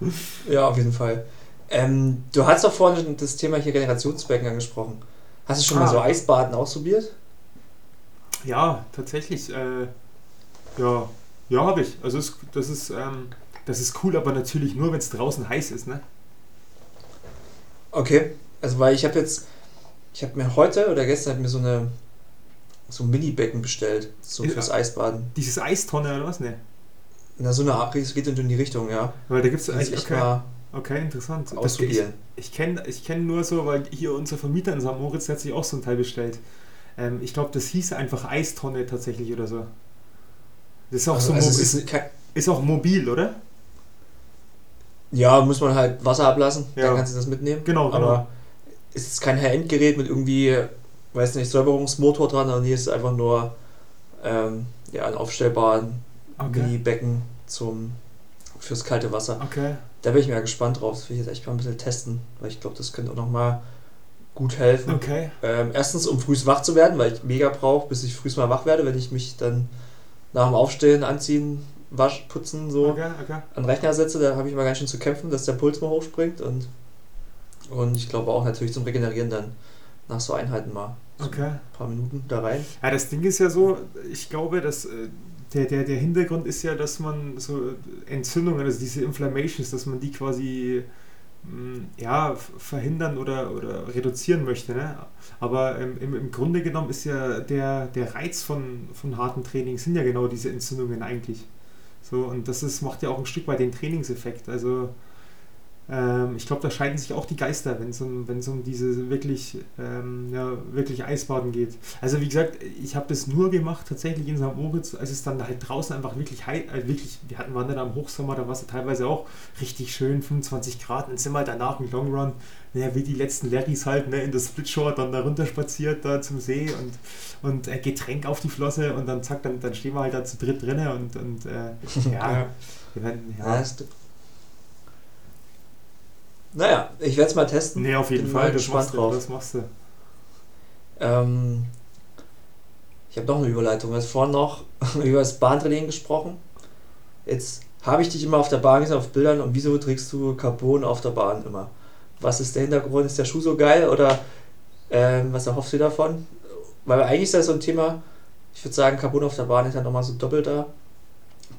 ja, auf jeden Fall. Ähm, du hast doch vorhin das Thema hier Generationsbecken angesprochen. Hast du schon ah. mal so Eisbaden ausprobiert? Ja, tatsächlich. Äh, ja, ja, habe ich. Also es, das ist, ähm, das ist cool, aber natürlich nur, wenn es draußen heiß ist, ne? Okay, also weil ich habe jetzt, ich habe mir heute oder gestern mir so eine so ein Mini-Becken bestellt, so ist, fürs Eisbaden. Dieses Eistonne oder was, ne? Na, so eine Art, es geht in die Richtung, ja. Weil da gibt es eigentlich okay. mal okay, interessant. Ausprobieren. ich ich kenne ich kenn nur so, weil hier unser Vermieter in St. Moritz hat sich auch so ein Teil bestellt. Ähm, ich glaube, das hieß einfach Eistonne tatsächlich oder so. Das ist auch also, so also ist, ist, ist auch mobil, oder? Ja, muss man halt Wasser ablassen, ja. dann kannst du das mitnehmen. Genau, genau. Aber es ist kein High-End-Gerät mit irgendwie, weiß nicht, Säuberungsmotor dran, sondern hier ist es einfach nur ähm, ja, ein aufstellbaren okay. Mini-Becken zum, fürs kalte Wasser. Okay. Da bin ich mir gespannt drauf. Das will ich jetzt echt mal ein bisschen testen, weil ich glaube, das könnte auch nochmal gut helfen. Okay. Ähm, erstens, um früh wach zu werden, weil ich mega brauche, bis ich früh mal wach werde, wenn ich mich dann nach dem Aufstehen, Anziehen, Wasch, Putzen so okay, okay. an den Rechner setze, da habe ich immer ganz schön zu kämpfen, dass der Puls mal hochspringt und, und ich glaube auch natürlich zum Regenerieren dann nach so Einheiten mal so okay. ein paar Minuten da rein. Ja, das Ding ist ja so, ich glaube, dass äh, der, der, der Hintergrund ist ja, dass man so Entzündungen, also diese Inflammations, dass man die quasi mm, ja, verhindern oder, oder reduzieren möchte. Ne? Aber im, im Grunde genommen ist ja der, der Reiz von, von harten Trainings sind ja genau diese Entzündungen eigentlich. So, und das ist, macht ja auch ein Stück weit den Trainingseffekt. Also ähm, ich glaube, da scheiden sich auch die Geister, wenn es um, um diese wirklich, ähm, ja, wirklich Eisbaden geht. Also wie gesagt, ich habe das nur gemacht tatsächlich in St. Moritz, als es dann halt draußen einfach wirklich heiß, äh, wirklich, wir hatten waren dann am Hochsommer, da war es teilweise auch richtig schön, 25 Grad, dann sind wir danach im Long Run, naja, wie die letzten Larrys halt, ne, in das Splitshort dann da runter spaziert, da zum See und, und äh, Getränk auf die Flosse und dann zack, dann, dann stehen wir halt da zu dritt drinnen und, und äh, ja, wir werden, ja. ja naja, ich werde es mal testen. Nee, auf jeden Bin Fall, das machst, drauf. du, das machst du. Ähm, ich habe noch eine Überleitung. Du hast vorhin noch über das Bahntraining gesprochen. Jetzt habe ich dich immer auf der Bahn gesehen, auf Bildern. Und wieso trägst du Carbon auf der Bahn immer? Was ist der Hintergrund? Ist der Schuh so geil oder ähm, was erhoffst du davon? Weil eigentlich ist das so ein Thema, ich würde sagen, Carbon auf der Bahn ist ja nochmal so doppelter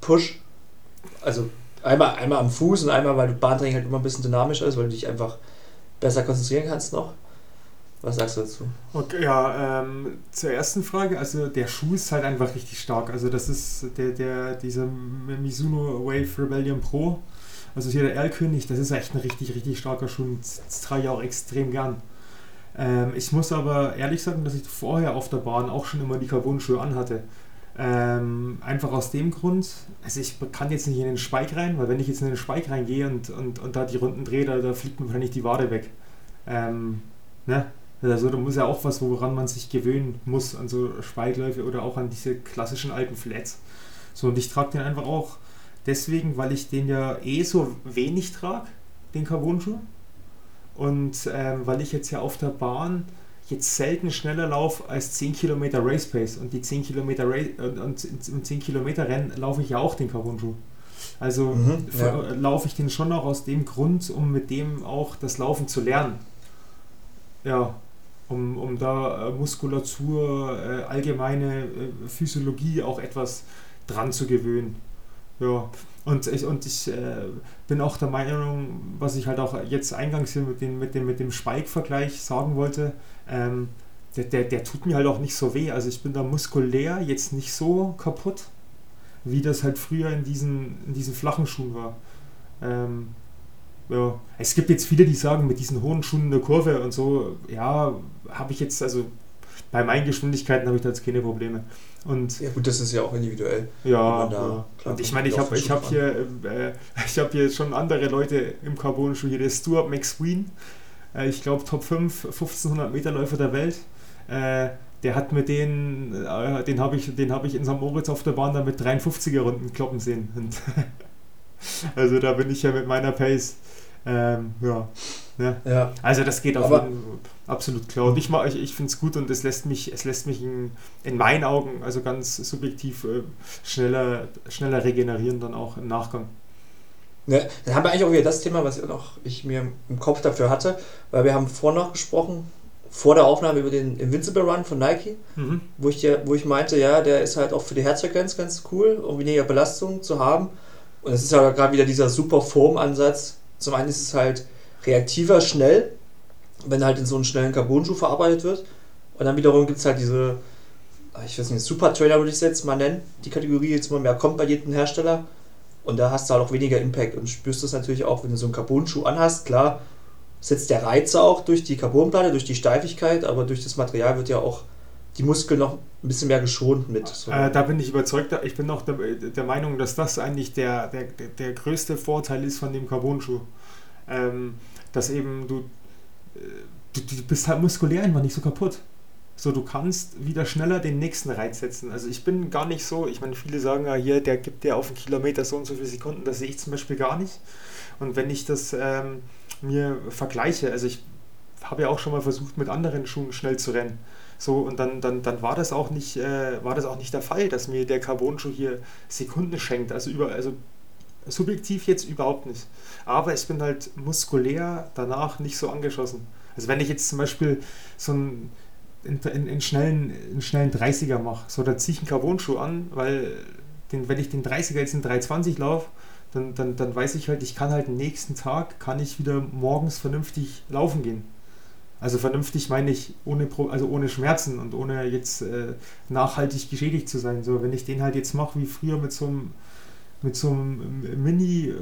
Push. Also Einmal, einmal am Fuß und einmal, weil du Bahntraining halt immer ein bisschen dynamischer ist, weil du dich einfach besser konzentrieren kannst noch. Was sagst du dazu? Okay, ja, ähm, zur ersten Frage, also der Schuh ist halt einfach richtig stark. Also das ist der, der, dieser Mizuno Wave Rebellion Pro. Also hier der Erlkönig, das ist echt ein richtig, richtig starker Schuh. Das, das trage ich auch extrem gern. Ähm, ich muss aber ehrlich sagen, dass ich vorher auf der Bahn auch schon immer die Carbon-Schuhe anhatte. Ähm, einfach aus dem Grund, also ich kann jetzt nicht in den Spike rein, weil wenn ich jetzt in den Spike reingehe und, und, und da die Runden drehe, da, da fliegt mir wahrscheinlich die Wade weg. Ähm, ne? Also da muss ja auch was, woran man sich gewöhnen muss, an so Spikeläufe oder auch an diese klassischen alten Flats. So, und ich trage den einfach auch deswegen, weil ich den ja eh so wenig trage, den Carbon-Schuh. Und ähm, weil ich jetzt ja auf der Bahn jetzt selten schneller laufe als 10 Kilometer Race Pace und die 10 Kilometer Race, und, und im 10 Kilometer Rennen laufe ich ja auch den Carbon-Schuh. Also mhm, ja. laufe ich den schon auch aus dem Grund, um mit dem auch das Laufen zu lernen. Ja, um, um da äh, Muskulatur, äh, allgemeine äh, Physiologie auch etwas dran zu gewöhnen. Ja, und ich, und ich äh, bin auch der Meinung, was ich halt auch jetzt eingangs hier mit, den, mit dem, mit dem Spike-Vergleich sagen wollte, ähm, der, der, der tut mir halt auch nicht so weh. Also ich bin da muskulär jetzt nicht so kaputt, wie das halt früher in diesen, in diesen flachen Schuhen war. Ähm, ja, es gibt jetzt viele, die sagen, mit diesen hohen Schuhen in der Kurve und so, ja, habe ich jetzt, also bei meinen Geschwindigkeiten habe ich da jetzt keine Probleme. Und ja gut, das ist ja auch individuell. Ja, ja. und ich meine, ich habe ich hab hier, äh, ich hab hier schon andere Leute im Carbon-Schuh hier, der Stuart McSween, äh, ich glaube Top 5 1500 Meter Läufer der Welt. Äh, der hat mit denen, äh, den habe ich, hab ich in St. Moritz auf der Bahn da mit 53er Runden kloppen sehen. Und also da bin ich ja mit meiner Pace ähm, ja. Ne? ja. Also das geht auf jeden absolut klar. Und ich, ich, ich finde es gut und es lässt mich, es lässt mich in, in meinen Augen, also ganz subjektiv, äh, schneller, schneller regenerieren dann auch im Nachgang. Ja, dann haben wir eigentlich auch wieder das Thema, was ich, noch, ich mir im Kopf dafür hatte, weil wir haben vorhin noch gesprochen, vor der Aufnahme über den Invincible Run von Nike, mhm. wo, ich ja, wo ich meinte, ja, der ist halt auch für die Herzfrequenz ganz cool, um weniger Belastung zu haben. Und es ist ja gerade wieder dieser super Form-Ansatz, zum einen ist es halt reaktiver, schnell, wenn halt in so einen schnellen Carbon-Schuh verarbeitet wird. Und dann wiederum gibt es halt diese, ah, ich weiß nicht, Super Trailer würde ich es jetzt mal nennen, die Kategorie jetzt immer mehr kommt bei jedem Hersteller. Und da hast du halt auch weniger Impact und spürst das natürlich auch, wenn du so einen Carbon-Schuh anhast. Klar, setzt der Reiz auch durch die Carbonplatte, durch die Steifigkeit, aber durch das Material wird ja auch die Muskeln noch ein bisschen mehr geschont mit. So. Äh, da bin ich überzeugt. Ich bin auch der, der, Meinung, dass das eigentlich der, der, der größte Vorteil ist von dem Carbon-Schuh. Ähm, dass eben du, äh, du, du bist halt muskulär einfach nicht so kaputt. So, du kannst wieder schneller den nächsten Reiz setzen. Also ich bin gar nicht so, ich meine, viele sagen ja hier, der gibt dir auf einen Kilometer so und so viele Sekunden, das sehe ich zum Beispiel gar nicht. Und wenn ich das ähm, mir vergleiche, also ich habe ja auch schon mal versucht, mit anderen Schuhen schnell zu rennen. So, und dann, dann, dann war das auch nicht, äh, war das auch nicht der Fall, dass mir der Carbon-Schuh hier Sekunden schenkt. Also über, also subjektiv jetzt überhaupt nicht. Aber ich bin halt muskulär danach nicht so angeschossen. Also wenn ich jetzt zum Beispiel so einen, in, in, in schnellen, in schnellen 30er mache, so da ziehe ich einen Carbon-Schuh an, weil den, wenn ich den 30er jetzt in 320 laufe, dann, dann, dann weiß ich halt, ich kann halt den nächsten Tag, kann ich wieder morgens vernünftig laufen gehen. Also vernünftig meine ich ohne, also ohne Schmerzen und ohne jetzt äh, nachhaltig geschädigt zu sein. So, wenn ich den halt jetzt mache wie früher mit so einem mit so einem Mini, äh,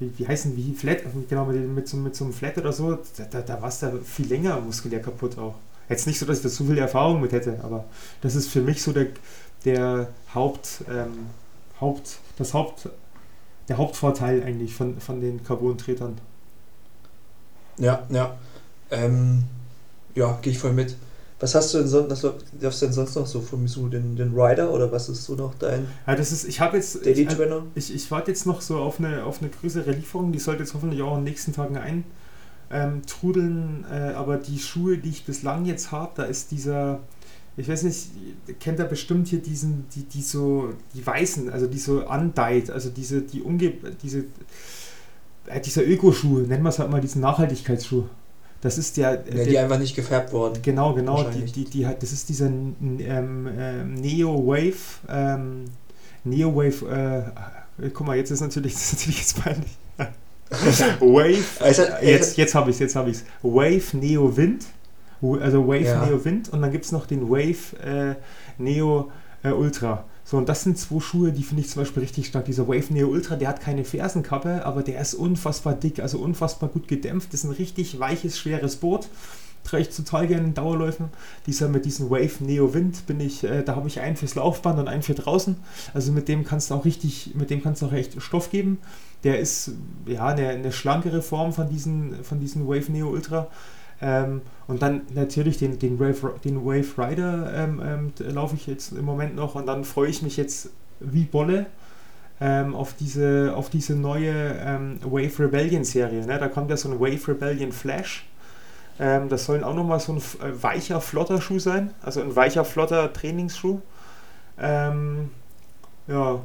wie, wie heißen wie Flat, genau, mit, mit, so, mit so einem Flat oder so, da, da, da war es da viel länger muskulär kaputt auch. Jetzt nicht so, dass ich da so viel Erfahrung mit hätte, aber das ist für mich so der, der Haupt, ähm, Haupt, das Haupt, der Hauptvorteil eigentlich von, von den Carbon-Tretern. Ja, ja. Ähm, ja, gehe ich voll mit. Was hast du denn sonst, was darfst du denn sonst noch so von Misu, den, den Rider oder was ist so noch dein ja, das ist, ich habe jetzt Daily ich, Trainer? Ich, ich warte jetzt noch so auf eine, auf eine größere Lieferung, die sollte jetzt hoffentlich auch in den nächsten Tagen eintrudeln, ähm, äh, aber die Schuhe, die ich bislang jetzt habe, da ist dieser, ich weiß nicht, kennt er bestimmt hier diesen, die, die so, die weißen, also die so undyed, also diese, die umge, diese, äh, dieser Ökoschuh, nennen wir es halt mal diesen Nachhaltigkeitsschuh. Das ist der, ja, die einfach nicht gefärbt worden. Genau, genau. Die, die, die hat, das ist dieser ähm, ähm, Neo Wave. Ähm, Neo Wave. Äh, guck mal, jetzt ist natürlich, das ist natürlich jetzt peinlich. Wave. Also, jetzt jetzt habe ich es, jetzt habe ich es. Wave Neo Wind. Also Wave ja. Neo Wind und dann gibt es noch den Wave äh, Neo äh, Ultra. So, und das sind zwei Schuhe, die finde ich zum Beispiel richtig stark. Dieser Wave Neo Ultra, der hat keine Fersenkappe, aber der ist unfassbar dick, also unfassbar gut gedämpft. Das ist ein richtig weiches, schweres Boot. Trage ich total gerne in Dauerläufen. Dieser mit diesem Wave Neo Wind bin ich, äh, da habe ich einen fürs Laufband und einen für draußen. Also mit dem kannst du auch richtig, mit dem kannst du auch echt Stoff geben. Der ist ja eine, eine schlankere Form von diesen, von diesen Wave Neo Ultra. Ähm, und dann natürlich den, den, Wave, den Wave Rider ähm, ähm, laufe ich jetzt im Moment noch und dann freue ich mich jetzt wie Bolle ähm, auf, diese, auf diese neue ähm, Wave Rebellion Serie. Ne? Da kommt ja so ein Wave Rebellion Flash. Das soll auch nochmal so ein äh, weicher, flotter Schuh sein. Also ein weicher, flotter Trainingsschuh. Ja,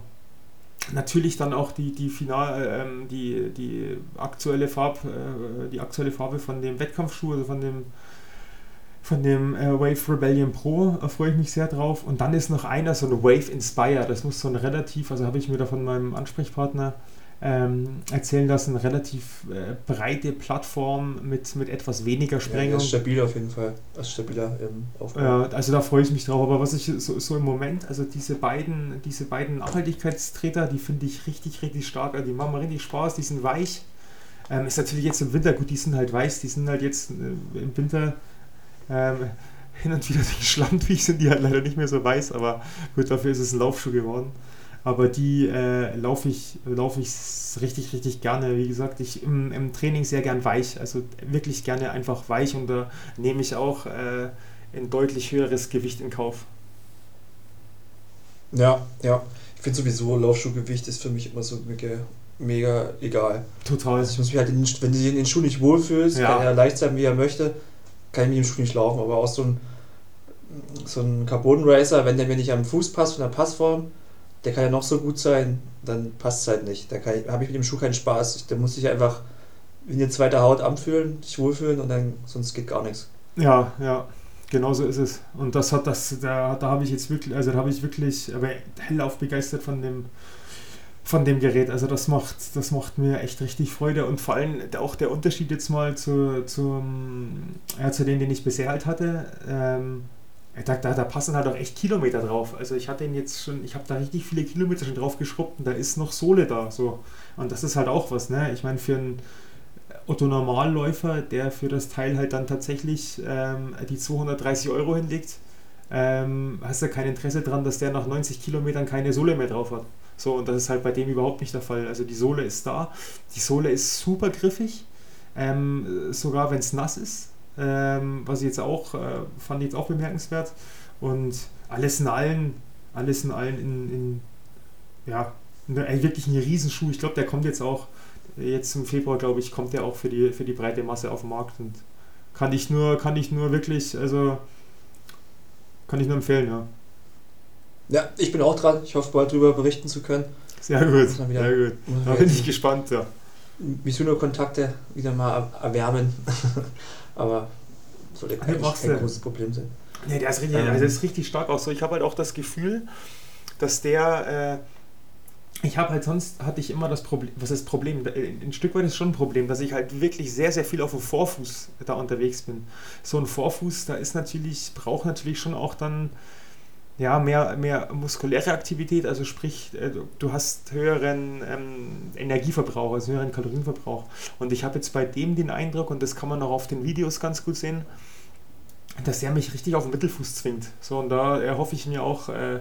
natürlich dann auch die, die Final, ähm, die, die aktuelle Farbe, äh, die aktuelle Farbe von dem Wettkampfschuh, also von dem von dem äh, Wave Rebellion Pro, da freue ich mich sehr drauf. Und dann ist noch einer, so ein Wave Inspire, das muss so ein relativ, also habe ich mir da von meinem Ansprechpartner ähm, erzählen lassen, relativ äh, breite Plattform mit, mit etwas weniger Sprengung. Ja, ist stabil auf jeden Fall, also stabiler im Aufbau. Ja, also da freue ich mich drauf. Aber was ich so, so im Moment, also diese beiden, diese beiden Nachhaltigkeitstreter, die finde ich richtig, richtig stark. Also die machen mir richtig Spaß, die sind weich. Ähm, ist natürlich jetzt im Winter, gut, die sind halt weiß, die sind halt jetzt äh, im Winter ähm, hin und wieder die schlampig sind die halt leider nicht mehr so weiß, aber gut, dafür ist es ein Laufschuh geworden. Aber die äh, laufe ich, lauf ich richtig, richtig gerne. Wie gesagt, ich im, im, Training sehr gern weich, also wirklich gerne einfach weich und da nehme ich auch äh, ein deutlich höheres Gewicht in Kauf. Ja, ja. Ich finde sowieso, Laufschuhgewicht ist für mich immer so mega, mega egal. Total. Also ich muss mich halt, in, wenn du dich in den Schuh nicht wohlfühlst, ja. kann er leicht sein, wie er möchte kann ich mit dem Schuh nicht laufen, aber auch so ein, so ein Carbon Racer, wenn der mir nicht am Fuß passt von der Passform, der kann ja noch so gut sein, dann passt es halt nicht. Da habe ich mit dem Schuh keinen Spaß. Da muss ich einfach in die zweite Haut anfühlen, sich wohlfühlen und dann sonst geht gar nichts. Ja, ja, genau so ist es. Und das hat das, da, da habe ich jetzt wirklich, also da habe ich wirklich aber hellauf begeistert von dem von dem Gerät. Also das macht, das macht mir echt richtig Freude und vor allem auch der Unterschied jetzt mal zu, zu, ja, zu dem, den ich bisher halt hatte. Ähm, da, da, da, passen halt auch echt Kilometer drauf. Also ich hatte ihn jetzt schon, ich habe da richtig viele Kilometer schon drauf geschrubbt und da ist noch Sohle da. So. Und das ist halt auch was, ne? Ich meine, für einen Otto-Normalläufer, der für das Teil halt dann tatsächlich ähm, die 230 Euro hinlegt, ähm, hast du kein Interesse daran, dass der nach 90 Kilometern keine Sohle mehr drauf hat. So, und das ist halt bei dem überhaupt nicht der Fall. Also die Sohle ist da, die Sohle ist super griffig, ähm, sogar wenn es nass ist, ähm, was ich jetzt auch, äh, fand ich jetzt auch bemerkenswert. Und alles in allen, alles in allen in, in ja, ne, wirklich ein Riesenschuh. Ich glaube, der kommt jetzt auch, jetzt im Februar, glaube ich, kommt der auch für die, für die breite Masse auf den Markt und kann ich nur, kann ich nur wirklich, also kann ich nur empfehlen, ja. Ja, ich bin auch dran. Ich hoffe, bald darüber berichten zu können. Sehr gut, sehr gut. Da bin ich gespannt, ja. Mizuno-Kontakte wieder mal erwärmen. Aber sollte kein, kein großes Problem sein. Ja, der ist richtig, ähm, also ist richtig stark auch so. Ich habe halt auch das Gefühl, dass der. Äh, ich habe halt sonst hatte ich immer das Problem, was ist das Problem? Ein Stück weit ist schon ein Problem, dass ich halt wirklich sehr, sehr viel auf dem Vorfuß da unterwegs bin. So ein Vorfuß, da ist natürlich, braucht natürlich schon auch dann ja, mehr, mehr muskuläre Aktivität, also sprich, äh, du hast höheren ähm, Energieverbrauch, also höheren Kalorienverbrauch. Und ich habe jetzt bei dem den Eindruck, und das kann man auch auf den Videos ganz gut sehen, dass er mich richtig auf den Mittelfuß zwingt. So, und da erhoffe ich mir auch, äh,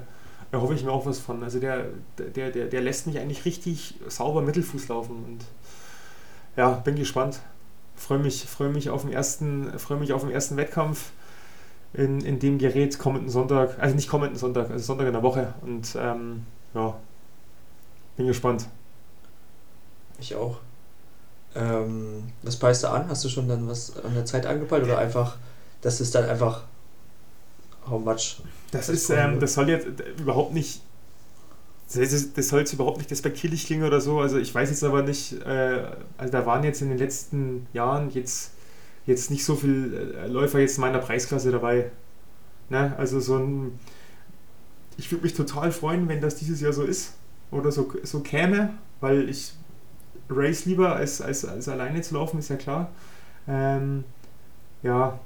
erhoffe ich mir auch was von. Also der, der, der, der lässt mich eigentlich richtig sauber Mittelfuß laufen und ja, bin gespannt. Freue mich, freue mich auf freue mich auf den ersten Wettkampf in, in dem Gerät kommenden Sonntag, also nicht kommenden Sonntag, also Sonntag in der Woche. Und ähm, ja, bin gespannt. Ich auch. Ähm, was peilst du an? Hast du schon dann was an der Zeit angepeilt oder einfach, das ist dann einfach how much? Das ist, ähm, das soll jetzt überhaupt nicht, das, das soll jetzt überhaupt nicht despektierlich klingen oder so. Also ich weiß jetzt aber nicht, äh, also da waren jetzt in den letzten Jahren jetzt jetzt nicht so viel äh, Läufer jetzt in meiner Preisklasse dabei. Ne? Also so ein. Ich würde mich total freuen, wenn das dieses Jahr so ist oder so, so käme, weil ich race lieber als, als, als alleine zu laufen, ist ja klar. Ähm, ja,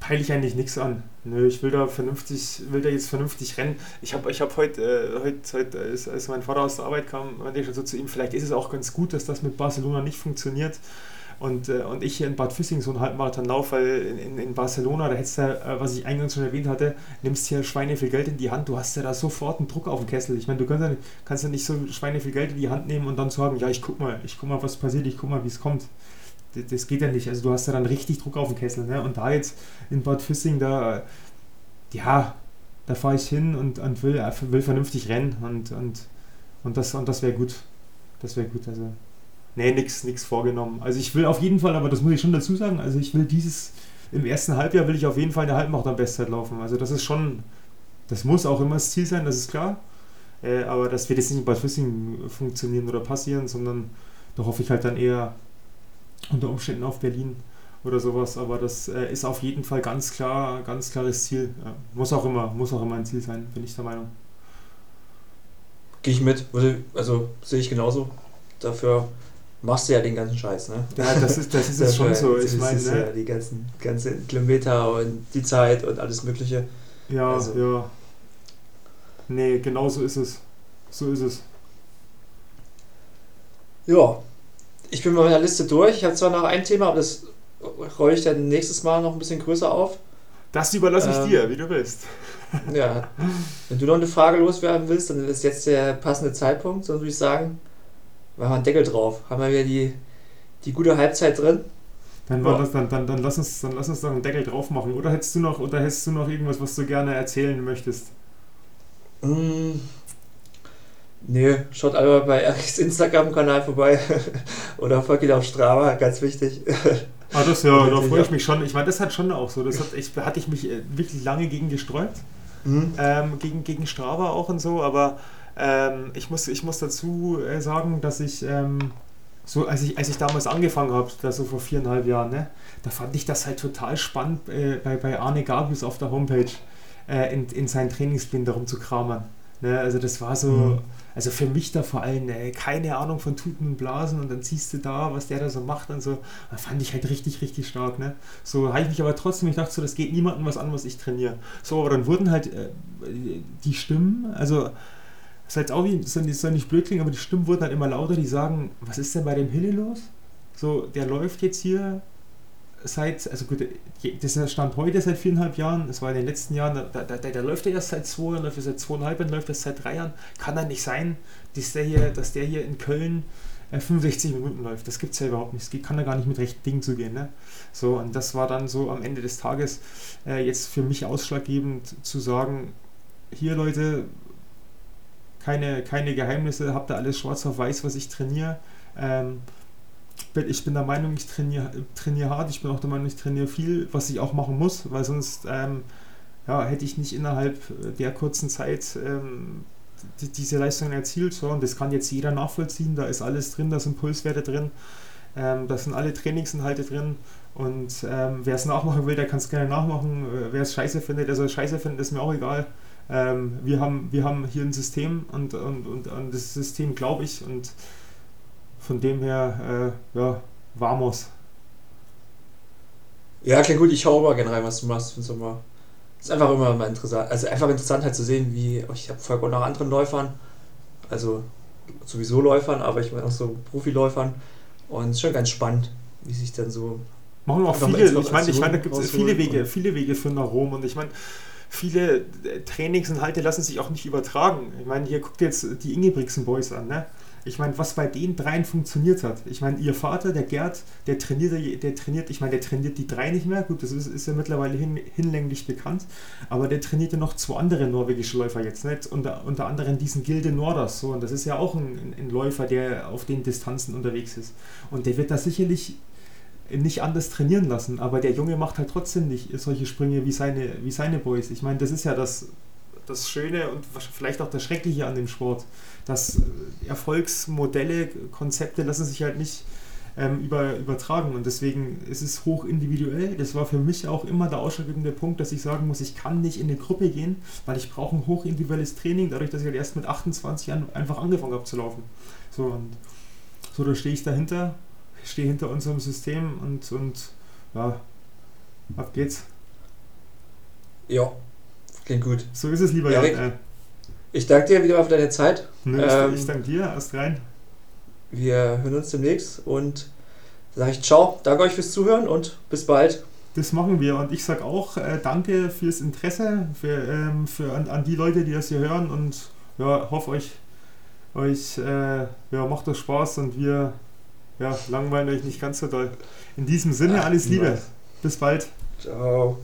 peile ich eigentlich nichts an. Nö, ich will da vernünftig, will da jetzt vernünftig rennen. Ich habe ich hab heute, äh, heute, heute als, als mein Vater aus der Arbeit kam, meinte ich schon so zu ihm, vielleicht ist es auch ganz gut, dass das mit Barcelona nicht funktioniert. Und, äh, und ich hier in Bad Füssing so einen Halbmarathon laufe, weil in, in Barcelona, da hättest du, äh, was ich eingangs schon erwähnt hatte, nimmst hier Schweine viel Geld in die Hand, du hast ja da sofort einen Druck auf den Kessel. Ich meine, du kannst ja, kannst ja nicht so Schweine viel Geld in die Hand nehmen und dann sagen, ja, ich guck mal, ich guck mal, was passiert, ich guck mal, wie es kommt. Das, geht ja nicht. Also du hast ja dann richtig Druck auf den Kessel. Ne? Und da jetzt in Bad Füssing, da, ja, da fahre ich hin und, und will, will vernünftig rennen und, und Und das, und das wäre gut. Das wäre gut. Also, nee, nichts vorgenommen. Also ich will auf jeden Fall, aber das muss ich schon dazu sagen, also ich will dieses, im ersten Halbjahr will ich auf jeden Fall eine Halbmarathon-Bestzeit laufen. Also das ist schon, das muss auch immer das Ziel sein, das ist klar. Äh, aber das wird jetzt nicht bei Flüssigen funktionieren oder passieren, sondern da hoffe ich halt dann eher unter Umständen auf Berlin oder sowas. Aber das äh, ist auf jeden Fall ganz klar, ganz klares Ziel. Ja, muss auch immer, muss auch immer ein Ziel sein, bin ich der Meinung. Gehe ich mit, also sehe ich genauso. Dafür machst du ja den ganzen Scheiß, ne? Ja, das ist, das ist es schon so. Ich meine, ne? ja die ganzen, ganzen Kilometer und die Zeit und alles Mögliche. Ja, also. ja. Nee, genau so ist es. So ist es. Ja, ich bin mit meiner Liste durch. Ich habe zwar noch ein Thema, aber das rolle ich dann nächstes Mal noch ein bisschen größer auf. Das überlasse ich ähm, dir, wie du willst. Ja, wenn du noch eine Frage loswerden willst, dann ist jetzt der passende Zeitpunkt, sonst würde ich sagen, machen wir einen Deckel drauf. Haben wir wieder die, die gute Halbzeit drin. Dann, ja. das, dann, dann, dann, lass uns, dann lass uns doch einen Deckel drauf machen. Oder hättest du noch, oder hättest du noch irgendwas, was du gerne erzählen möchtest? Mm, nee, schaut alle bei Erichs Instagram-Kanal vorbei. oder folgt ihn auf Strava, ganz wichtig. Ah, das ja, da freue ich mich schon. Ich meine, das hat schon auch so. Das hat, ich, hatte ich mich äh, wirklich lange gegen gesträubt. Mhm. Ähm, gegen, gegen Strava auch und so, aber ähm, ich, muss, ich muss dazu äh, sagen, dass ich, ähm, so als ich, als ich damals angefangen habe, so vor viereinhalb Jahren, ne, da fand ich das halt total spannend, äh, bei, bei Arne Gabius auf der Homepage äh, in, in seinen Trainingsplan darum zu kramern. Ne? Also das war so, mhm. also für mich da vor allem äh, keine Ahnung von Tuten und Blasen und dann siehst du da, was der da so macht und so. Da fand ich halt richtig, richtig stark. Ne? So habe ich mich aber trotzdem, ich dachte so, das geht niemandem was an, was ich trainiere. So, aber dann wurden halt äh, die Stimmen, also ist halt auch wie, das soll nicht blöd klingen, aber die Stimmen wurden halt immer lauter, die sagen, was ist denn bei dem Hille los? So, der läuft jetzt hier seit, also gut, das stand heute seit viereinhalb Jahren, das war in den letzten Jahren, da, da, da, läuft er erst seit zwei, läuft er seit zweieinhalb Jahren, läuft er seit drei Jahren. Kann er nicht sein, dass der hier, dass der hier in Köln 65 äh, Minuten läuft. Das gibt es ja überhaupt nicht. Es kann da gar nicht mit rechten Dingen zugehen. Ne? So, und das war dann so am Ende des Tages äh, jetzt für mich ausschlaggebend zu sagen, hier Leute, keine, keine Geheimnisse, habt ihr alles schwarz auf weiß, was ich trainiere. Ähm, ich bin der Meinung, ich trainiere trainier hart, ich bin auch der Meinung, ich trainiere viel, was ich auch machen muss, weil sonst ähm, ja, hätte ich nicht innerhalb der kurzen Zeit ähm, die, diese Leistung erzielt. So, und das kann jetzt jeder nachvollziehen, da ist alles drin, da sind Pulswerte drin, ähm, da sind alle Trainingsinhalte drin. Und ähm, wer es nachmachen will, der kann es gerne nachmachen. Äh, wer es scheiße findet, der soll es scheiße finden, ist mir auch egal. Ähm, wir, haben, wir haben hier ein System und, und, und an das System glaube ich und von dem her, äh, ja, vamos. Ja, klingt gut, ich schaue aber gerne rein, was du machst. Es ist einfach immer mal interessant. Also einfach interessant halt zu sehen, wie. Ich habe folge auch noch anderen Läufern. Also sowieso Läufern, aber ich meine auch so Profiläufern. Und es ist schon ganz spannend, wie sich dann so. Machen auch viele, ich meine, ich meine, da gibt es viele Wege, viele Wege für nach Rom und ich meine, viele äh, Trainingsinhalte lassen sich auch nicht übertragen. Ich meine, hier guckt jetzt die Ingebrigtsen Boys an, ne? Ich meine, was bei den dreien funktioniert hat. Ich meine, ihr Vater, der Gerd, der trainiert, der trainiert, ich meine, der trainiert die drei nicht mehr. Gut, das ist, ist ja mittlerweile hin, hinlänglich bekannt. Aber der trainiert ja noch zwei andere norwegische Läufer jetzt, nicht? Unter, unter anderem diesen Gilde Norders. So, und das ist ja auch ein, ein Läufer, der auf den Distanzen unterwegs ist. Und der wird da sicherlich nicht anders trainieren lassen, aber der Junge macht halt trotzdem nicht solche Sprünge wie seine, wie seine Boys. Ich meine, das ist ja das, das Schöne und vielleicht auch das Schreckliche an dem Sport dass äh, Erfolgsmodelle, Konzepte lassen sich halt nicht ähm, über, übertragen und deswegen ist es hoch individuell. Das war für mich auch immer der ausschlaggebende Punkt, dass ich sagen muss, ich kann nicht in eine Gruppe gehen, weil ich brauche ein hoch individuelles Training, dadurch, dass ich halt erst mit 28 Jahren einfach angefangen habe zu laufen. So und so, da stehe ich dahinter, stehe hinter unserem System und, und ja, ab geht's. Ja, klingt gut. So ist es, lieber ja, Jan. Äh, ich danke dir wieder mal für deine Zeit. Nö, ähm, ich danke dir, erst rein. Wir hören uns demnächst und sage ich ciao, danke euch fürs Zuhören und bis bald. Das machen wir und ich sage auch äh, danke fürs Interesse, für, ähm, für an, an, die Leute, die das hier hören und ja, hoffe euch, euch äh, ja, macht das Spaß und wir ja, langweilen euch nicht ganz so doll. In diesem Sinne, alles Liebe. Bis bald. Ciao.